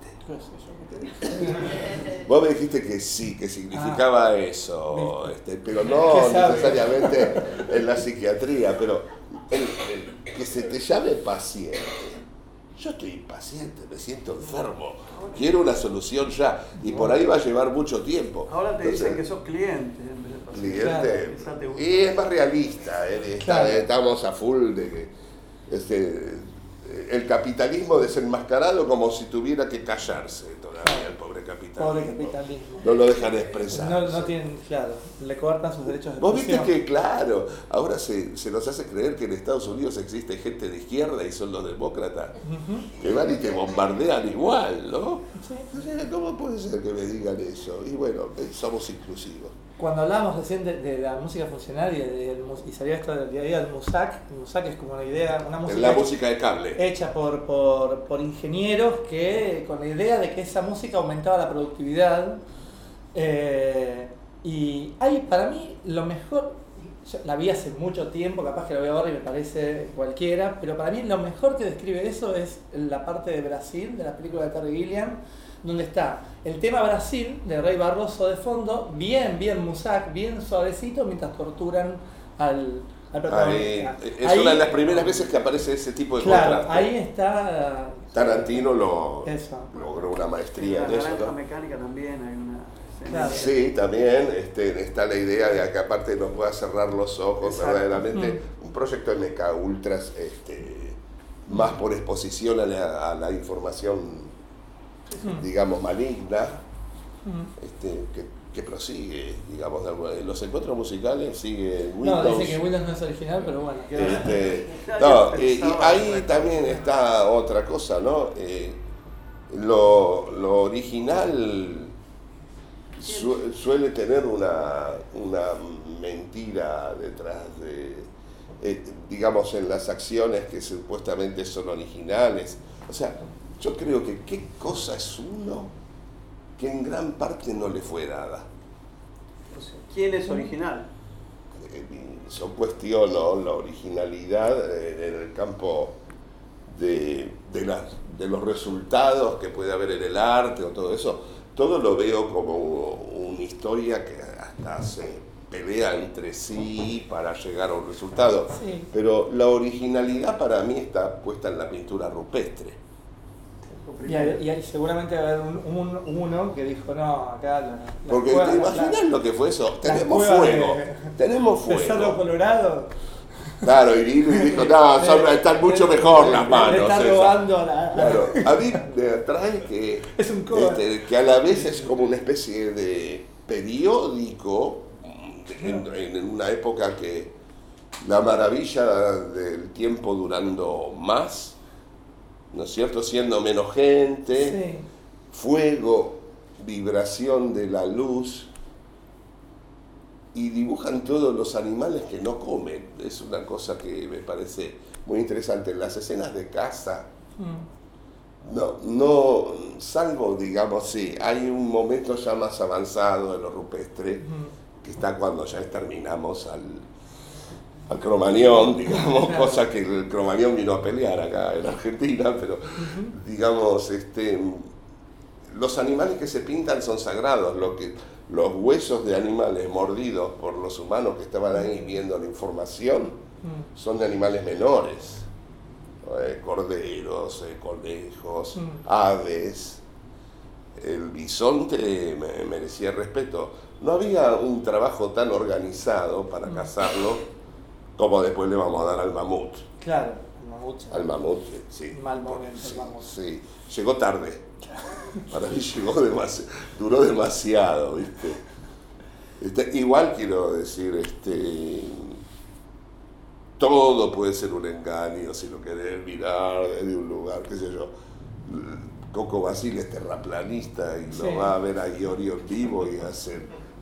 Vos me dijiste que sí, que significaba eso, este, pero no necesariamente en la psiquiatría, pero el- el- que se te llame paciente. Yo estoy impaciente, me siento enfermo, quiero una solución ya, y por ahí va a llevar mucho tiempo. Ahora te dicen que sos cliente en vez de paciente. cliente, y es más realista, eh, Claro. estamos a full de que este, el capitalismo desenmascarado como si tuviera que callarse todavía el pobre capitalismo. Pobre capitalismo. No lo dejan expresar. No, no tienen, claro, le cortan sus derechos de Vos viste que, claro, ahora se, se nos hace creer que en Estados Unidos existe gente de izquierda y son los demócratas, que van y te bombardean igual, ¿no? Sí. ¿Cómo puede ser que me digan eso? Y bueno, eh, somos inclusivos. Cuando hablábamos recién de, de la música funcional y, de- y salía esto del día a día del Musac, el Musac es como una idea, una música, la hecha- música de cable. hecha por, por, por ingenieros que con la idea de que esa música aumentaba la productividad. eh, y hay para mí lo mejor, yo la vi hace mucho tiempo, capaz que la veo ahora y me parece cualquiera, pero para mí lo mejor que describe eso es la parte de Brasil, de la película de Terry Gilliam, donde está el tema Brasil de Rey Barroso de fondo, bien, bien musac, bien suavecito, mientras torturan al, al Ahí, protagonista. es Ahí- una de las primeras veces que aparece ese tipo de Claro, contraste. ahí está. Tarantino lo, Eso. logró una maestría en eso, ¿no? mecánica también hay una escena. Claro. Sí, también este, está la idea de que aparte no pueda cerrar los ojos Exacto. verdaderamente. Un proyecto MK Ultras este, más por exposición a la, a la información, Mm. digamos, maligna, Mm. este, que, que prosigue, digamos, de los encuentros musicales sigue No, Windows. dice que Windows no es original, pero bueno. Este, Claro, no, y, ahí también está otra cosa, ¿no? Eh, lo, lo original su- suele tener una, una mentira detrás de, eh, digamos, en las acciones que supuestamente son originales. O sea, yo creo que qué cosa es uno que en gran parte no le fue dada. ¿Quién es original? Eh, Yo cuestiono la originalidad en el campo de, de las- de los resultados que puede haber en el arte o todo eso. Todo lo veo como una historia que hasta se pelea entre sí para llegar a un resultado. Sí. Pero la originalidad para mí está puesta en la pintura rupestre. Y, y seguramente va a haber un, un- uno que dijo, no, acá la, Porque cueva- te imaginas la- lo que fue eso. Tenemos de- fuego. Tenemos Cerro fuego. Colorado. Claro, y vino y dijo, no, son- están mucho mejor las manos. está esas". robando a la... Claro, a mí me atrae que, Es un este, que a la vez es como una especie de periódico en, en una época que la maravilla del tiempo durando más, ¿no es cierto? Siendo menos gente, Sí. fuego, vibración de la luz y dibujan todos los animales que no comen. Es una cosa que me parece muy interesante. En las escenas de caza, Mm. no, no, salvo, digamos, sí, hay un momento ya más avanzado de lo rupestre, Mm. que está cuando ya terminamos al, al cromañón, digamos, Claro. cosa que el cromañón vino a pelear acá en Argentina, pero digamos, este, los animales que se pintan son sagrados, lo que, los huesos de animales mordidos por los humanos que estaban ahí viendo la información Mm. son de animales menores, eh, corderos, eh, conejos, Mm. aves. El bisonte me- merecía respeto. No había un trabajo tan organizado para Mm. cazarlo como después le vamos a dar al mamut. Claro, el mamut. Al mamut, sí. Mal momento, el mamut. sí. Llegó tarde. Para mí llegó demasiado, duró demasiado, ¿viste? Este, igual quiero decir, este, todo puede ser un engaño si lo querés mirar desde un lugar, qué sé yo. Coco Basile es terraplanista y Sí. lo va a ver a Iorio en vivo y hace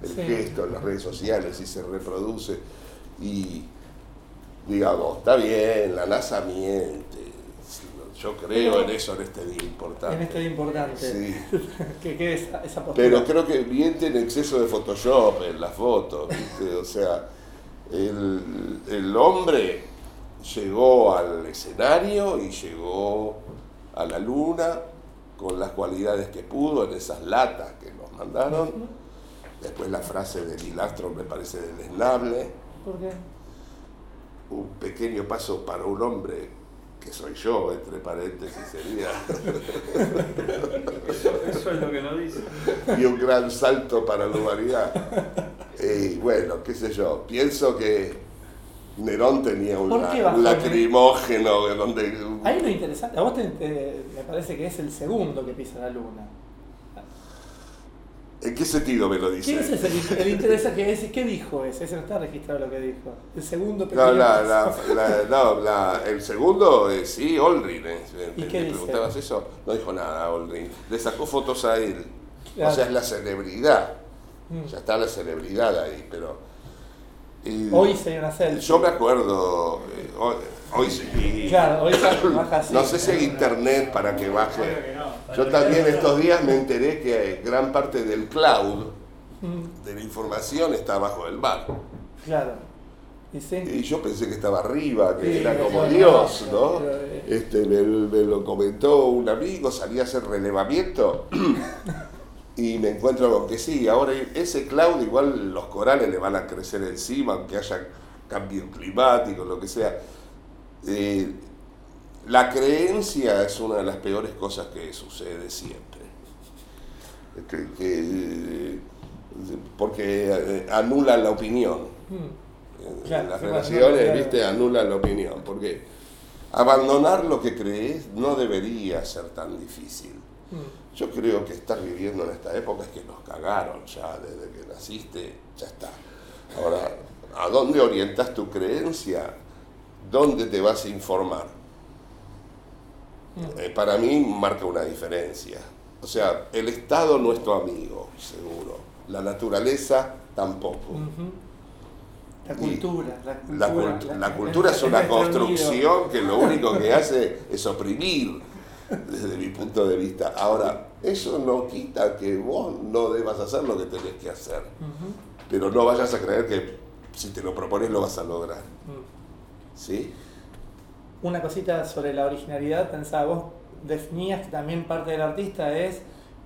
el Sí. gesto en las redes sociales y se reproduce. Y digamos, está bien, la NASA miente. Yo creo en eso en este día importante. En este día importante. Sí. que quede esa, esa postura. Pero creo que miente en exceso de Photoshop en las fotos, ¿viste? O sea, el, el hombre llegó al escenario y llegó a la luna con las cualidades que pudo en esas latas que nos mandaron. Después la frase de Neil Armstrong me parece deleznable. ¿Por qué? Un pequeño paso para un hombre, que soy yo, entre paréntesis sería, Eso, eso es lo que nos dice. y un gran salto para la humanidad. Y bueno, qué sé yo, pienso que Nerón tenía un, lacrimógeno donde... Ahí lo interesante, a vos te, te- me parece que es el segundo que pisa la luna. ¿En qué sentido me lo dice? ¿Quién es ese? El, que es, ¿qué dijo ese? Ese no está registrado lo que dijo. El segundo No, la- la- la- no, la- el segundo, eh, sí, Olrin. eh. ¿Y ¿Me qué dice? preguntabas eso? No dijo nada, Olrin. Le sacó fotos a él. Claro. O sea, es la celebridad. Mm. Ya está la celebridad ahí, pero... Hoy se una selfie. Yo me acuerdo, eh, hoy, hoy sí. Claro, hoy se baja así. No sé si hay internet para que baje. que no. Yo también estos días me enteré que gran parte del cloud Mm, de la información está abajo del mar. Claro. ¿Y sí? Y yo pensé que estaba arriba, que Sí, era como Dios, ¿no? pero, eh. Este, me, me lo comentó un amigo, salí a hacer relevamiento y me encuentro con que sí, ahora ese cloud igual los corales le van a crecer encima, aunque haya cambio climático, lo que sea. Eh, la creencia es una de las peores cosas que sucede siempre. Que- que, porque eh, anula la opinión. Mm, En las relaciones, claro. viste, anulan la opinión. Porque abandonar lo que crees no debería ser tan difícil. mm. Yo creo que estar viviendo en esta época es que nos cagaron ya desde que naciste, ya está. Ahora, ¿a dónde orientas tu creencia? ¿Dónde te vas a informar? Mm. Eh, para mí marca una diferencia. O sea, el Estado no es tu amigo, seguro. La naturaleza tampoco. La cultura, la cultura. La, cult- la cultura es una construcción que lo único que hace es oprimir. Desde mi punto de vista. Ahora, eso no quita que vos no debas hacer lo que tenés que hacer, pero no vayas a creer que si te lo propones lo vas a lograr. Mm. ¿Sí? Una cosita sobre la originalidad, pensaba, vos definías que también parte del artista es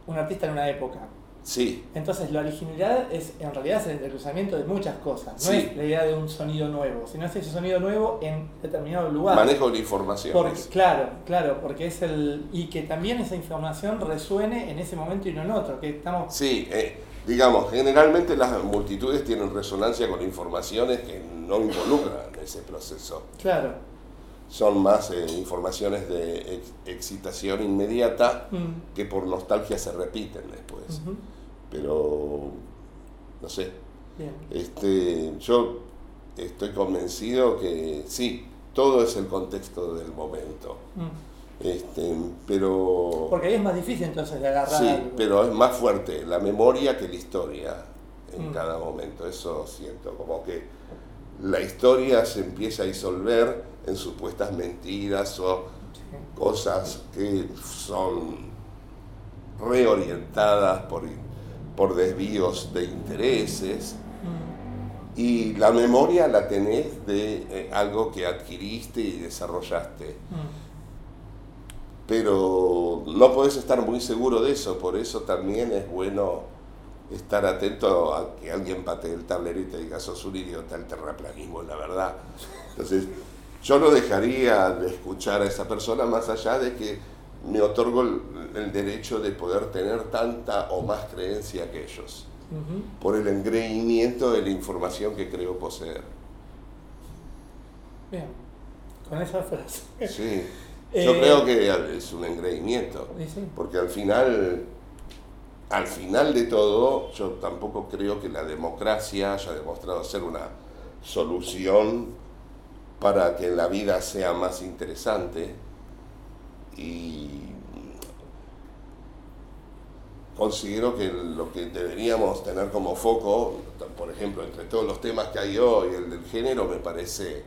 un artista en una época. Sí, Entonces la originalidad es en realidad es el entrecruzamiento de muchas cosas, no Sí. es la idea de un sonido nuevo, sino es ese sonido nuevo en determinado lugar. manejo de información. Porque, claro, claro, porque es el. Y que también esa información resuene en ese momento y no en otro, que estamos. Sí, eh, digamos, generalmente las multitudes tienen resonancia con informaciones que no involucran ese proceso. Claro. Son más eh, informaciones de ex- excitación inmediata Mm, que por nostalgia se repiten después. Pero, no sé, Bien. este, yo estoy convencido que sí, todo es el contexto del momento. Mm. Este, pero... Porque ahí es más difícil entonces de agarrar Sí, algo. pero es más fuerte la memoria que la historia en Mm. cada momento. Eso siento, como que la historia se empieza a disolver en supuestas mentiras o cosas que son reorientadas por, por desvíos de intereses. Mm, Y la memoria la tenés de eh, algo que adquiriste y desarrollaste. mm. pero no podés estar muy seguro de eso, por eso también es bueno estar atento a que alguien patee el tablero y te diga, sos un idiota, el terraplanismo es la verdad. Entonces, yo no dejaría de escuchar a esa persona más allá de que me otorgo el, el derecho de poder tener tanta o más creencia que ellos, por el engreimiento de la información que creo poseer. Bien. Con esa frase. Sí, yo Eh, creo que es un engreimiento. sí. Porque al final, al final de todo, yo tampoco creo que la democracia haya demostrado ser una solución para que la vida sea más interesante y considero que lo que deberíamos tener como foco, por ejemplo, entre todos los temas que hay hoy, el del género me parece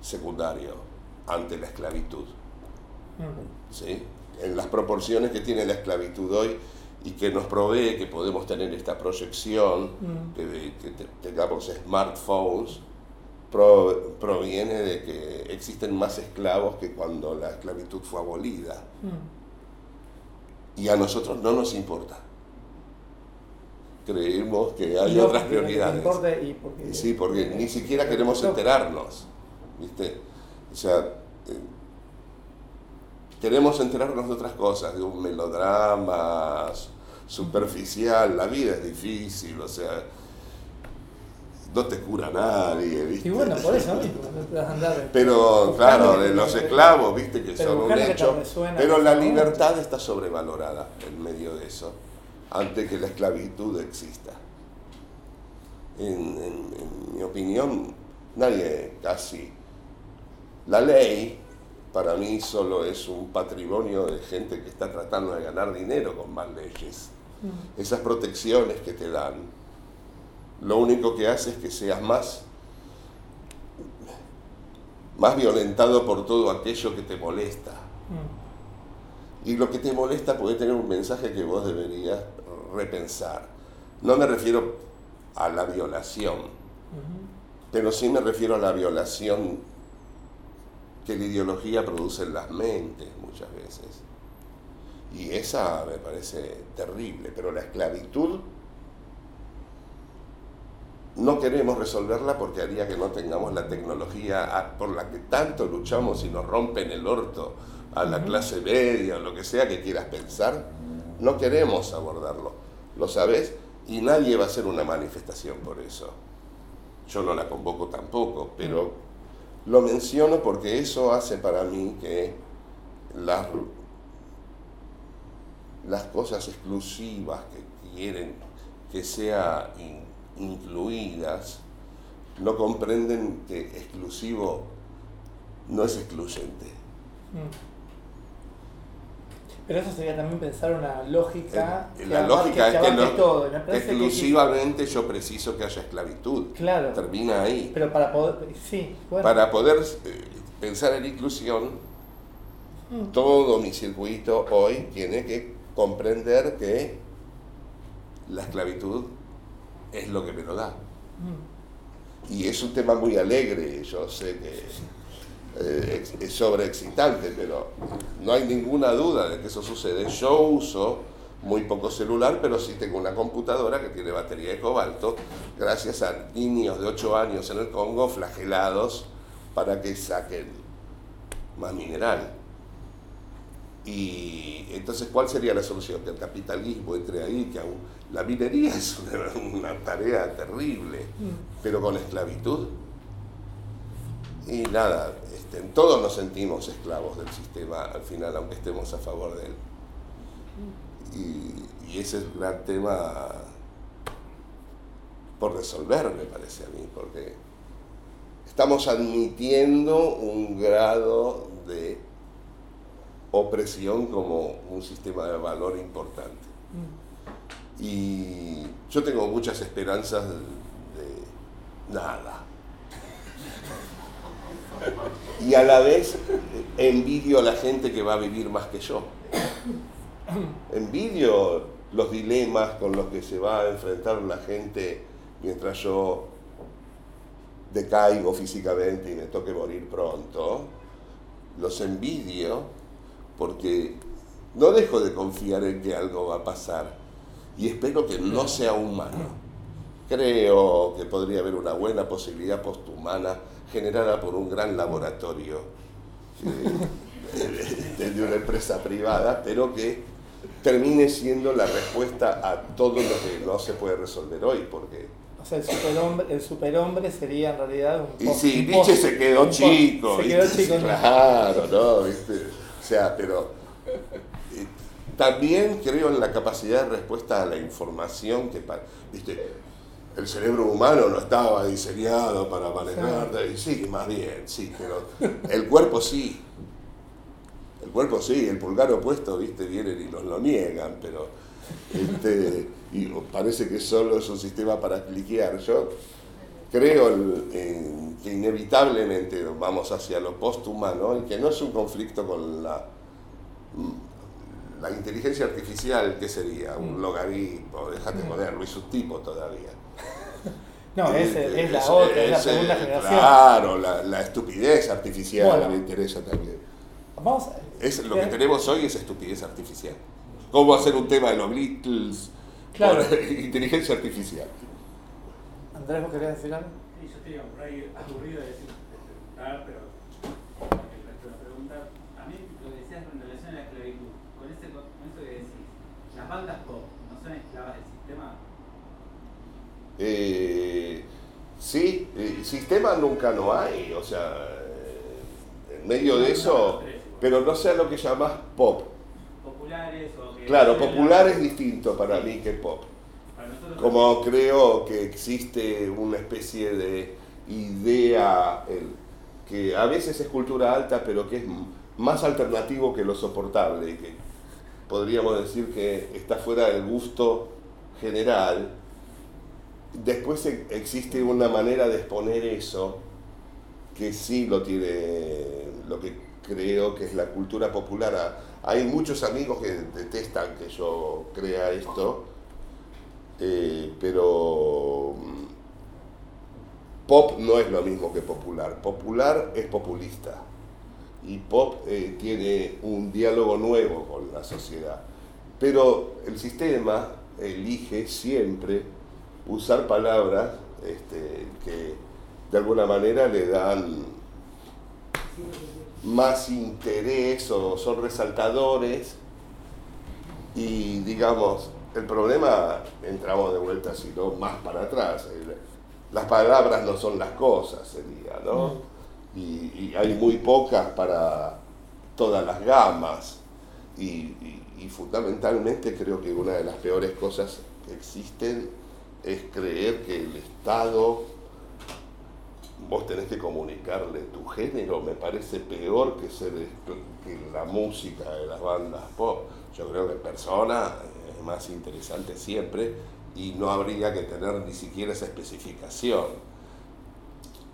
secundario ante la esclavitud. ¿sí? en las proporciones que tiene la esclavitud hoy y que nos provee que podemos tener esta proyección, Mm. que, que te- tengamos smartphones, pro- proviene de que existen más esclavos que cuando la esclavitud fue abolida. mm. Y a nosotros no nos importa. Creemos que hay no, otras prioridades. y porque- sí, porque ni siquiera queremos No. enterarnos, ¿viste? O sea, eh, queremos enterarnos de otras cosas, de un melodrama superficial, la vida es difícil, o sea, no te cura nadie, ¿viste? Y bueno, por eso mismo, no te vas a andar. Pero claro, de los esclavos, viste que son un hecho, pero la libertad está sobrevalorada en medio de eso, antes que la esclavitud exista. En, en- en mi opinión, nadie casi. La ley, para mí, solo es un patrimonio de gente que está tratando de ganar dinero con más leyes. Mm, Esas protecciones que te dan, lo único que hace es que seas más, más violentado por todo aquello que te molesta. mm. Y lo que te molesta puede tener un mensaje que vos deberías repensar. No me refiero a la violación, pero sí me refiero a la violación que la ideología produce en las mentes muchas veces. Y esa me parece terrible, pero la esclavitud no queremos resolverla porque haría que no tengamos la tecnología por la que tanto luchamos y nos rompen el orto a la clase media o lo que sea que quieras pensar. No queremos abordarlo, ¿lo sabes? Y nadie va a hacer una manifestación por eso. Yo no la convoco tampoco, pero lo menciono porque eso hace para mí que las, las cosas exclusivas que quieren que sean incluidas no comprenden que exclusivo no es excluyente. Mm. Pero eso sería también pensar una lógica. Eh, que la lógica es que no- todo. que- exclusivamente yo preciso que haya esclavitud. Claro. Termina ahí. Pero para poder. Sí, bueno. Para poder eh, pensar en inclusión Mm. Todo mi circuito hoy tiene que comprender que la esclavitud es lo que me lo da. Mm. Y es un tema muy alegre, yo sé que eh, es sobreexcitante, pero no hay ninguna duda de que eso sucede. Yo uso muy poco celular, pero sí tengo una computadora que tiene batería de cobalto, gracias a niños de 8 años en el Congo flagelados para que saquen más mineral. Y entonces, ¿cuál sería la solución? Que el capitalismo entre ahí, que aún la minería es una, una tarea terrible, pero con esclavitud. Y nada, este, todos nos sentimos esclavos del sistema al final, aunque estemos a favor de él. Y, y ese es el gran tema por resolver, me parece a mí, porque estamos admitiendo un grado de opresión como un sistema de valor importante. Y yo tengo muchas esperanzas de, nada. Y a la vez envidio a la gente que va a vivir más que yo. Envidio los dilemas con los que se va a enfrentar la gente mientras yo decaigo físicamente y me toque morir pronto. Los envidio porque no dejo de confiar en que algo va a pasar y espero que no sea humano. Creo que podría haber una buena posibilidad posthumana generada por un gran laboratorio eh, de, una empresa privada, pero que termine siendo la respuesta a todo lo que no se puede resolver hoy, porque O sea, el superhombre, el superhombre sería en realidad un Y sí, Nietzsche se quedó chico, Se quedó chico. Claro, ¿no? ¿Viste? O sea, pero también creo en la capacidad de respuesta a la información que, ¿viste? El cerebro humano no estaba diseñado para manejar, sí, más bien, sí, pero el cuerpo sí. El cuerpo sí, el pulgar opuesto, ¿viste? Vienen y nos lo niegan, pero este, y parece que solo es un sistema para cliquear. Yo creo en que inevitablemente vamos hacia lo posthumano y que no es un conflicto con la, la inteligencia artificial, que sería? Un logaritmo, déjate joder, no es un tipo todavía. No, es, Este, es la ese- otra, es la ese, segunda generación. Claro, la, la estupidez artificial Bueno. me interesa también. Vamos a- Es, lo que Eh, tenemos hoy es estupidez artificial. ¿Cómo hacer un tema de los Beatles Claro. por inteligencia artificial? Andrés, ¿vos querías decir algo? Sí, yo estoy por ahí aburrido de decir, pero el resto de la pregunta, a mí lo que decías en relación a la esclavitud, con, ese, con eso que decís, las bandas pop no son esclavas del sistema, Eh, sí, eh, sistema nunca no hay, o sea, eh, en medio de eso, pero no sea lo que llamas pop. populares o que... Claro, popular es distinto para mí que pop. Como creo que existe una especie de idea el- que a veces es cultura alta, pero que es más alternativo que lo soportable, que podríamos decir que está fuera del gusto general. Después e- existe una manera de exponer eso que sí lo tiene, lo que creo que es la cultura popular. A- Hay muchos amigos que detestan que yo crea esto, eh, pero mm, pop no es lo mismo que popular. Popular es populista y pop eh, tiene un diálogo nuevo con la sociedad. Pero el sistema elige siempre usar palabras este, que de alguna manera le dan más interés o son resaltadores y digamos, el problema, entramos de vuelta, sino más para atrás. Las palabras no son las cosas, sería, ¿no? Y, y hay muy pocas para todas las gamas. Y, y- fundamentalmente creo que una de las peores cosas que existen es creer que el Estado, vos tenés que comunicarle tu género, me parece peor que, ser, que la música de las bandas pop. Yo creo que persona es más interesante siempre y no habría que tener ni siquiera esa especificación.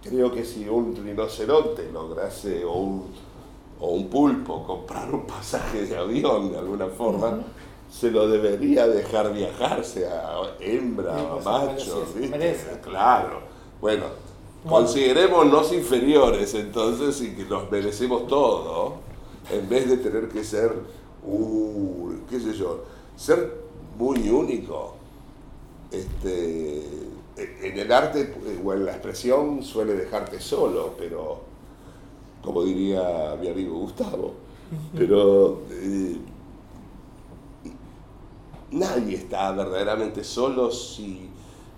Creo que si un rinoceronte lograse, o un o un pulpo comprar un pasaje de avión de alguna forma, se lo debería dejar viajar, sea hembra Sí, o pues, macho, merece. Claro. Bueno, Bueno. considerémonos inferiores entonces y que nos merecemos todo, en vez de tener que ser, uh, qué sé yo, ser muy único. Este, en el arte eh, o en la expresión suele dejarte solo, pero como diría mi amigo Gustavo, pero eh, nadie está verdaderamente solo si...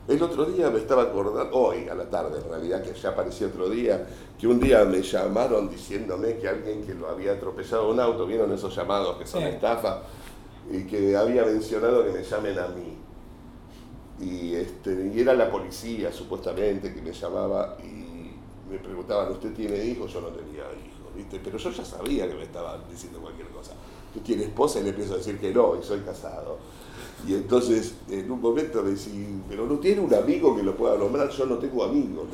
El otro día me estaba acordando, hoy a la tarde en realidad, que ya apareció otro día, que un día me llamaron diciéndome que alguien que lo había atropellado un auto, vieron esos llamados que son Sí. estafa, y que había mencionado que me llamen a mí. Y, este, y era la policía supuestamente que me llamaba y me preguntaban, ¿usted tiene hijos? Yo no tenía hijos, ¿viste? Pero yo ya sabía que me estaban diciendo cualquier cosa. ¿Tú tienes esposa? Y le empiezo a decir que no, y soy casado. Y entonces, en un momento me decían, pero no tiene un amigo que lo pueda nombrar, yo no tengo amigos.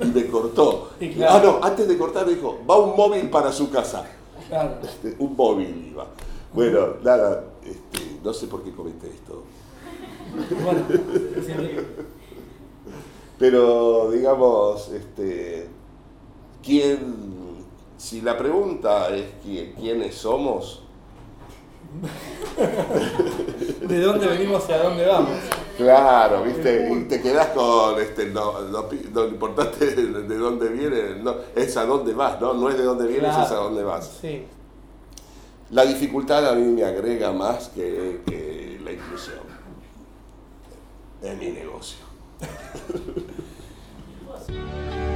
y me cortó. Y claro. Ah, no, antes de cortar me dijo, va un móvil para su casa. Claro. Este, un móvil iba. Bueno, nada, este, no sé por qué comenté esto. Bueno, Pero digamos, este, ¿quién, si la pregunta es qui- quiénes somos, ¿de dónde venimos y a dónde vamos? claro, viste, y te quedás con este, lo, importante de, de dónde viene, no, es a dónde vas, ¿no? No es de dónde vienes, Claro. es a dónde vas. Sí. La dificultad a mí me agrega más que, que la inclusión. Es mi negocio.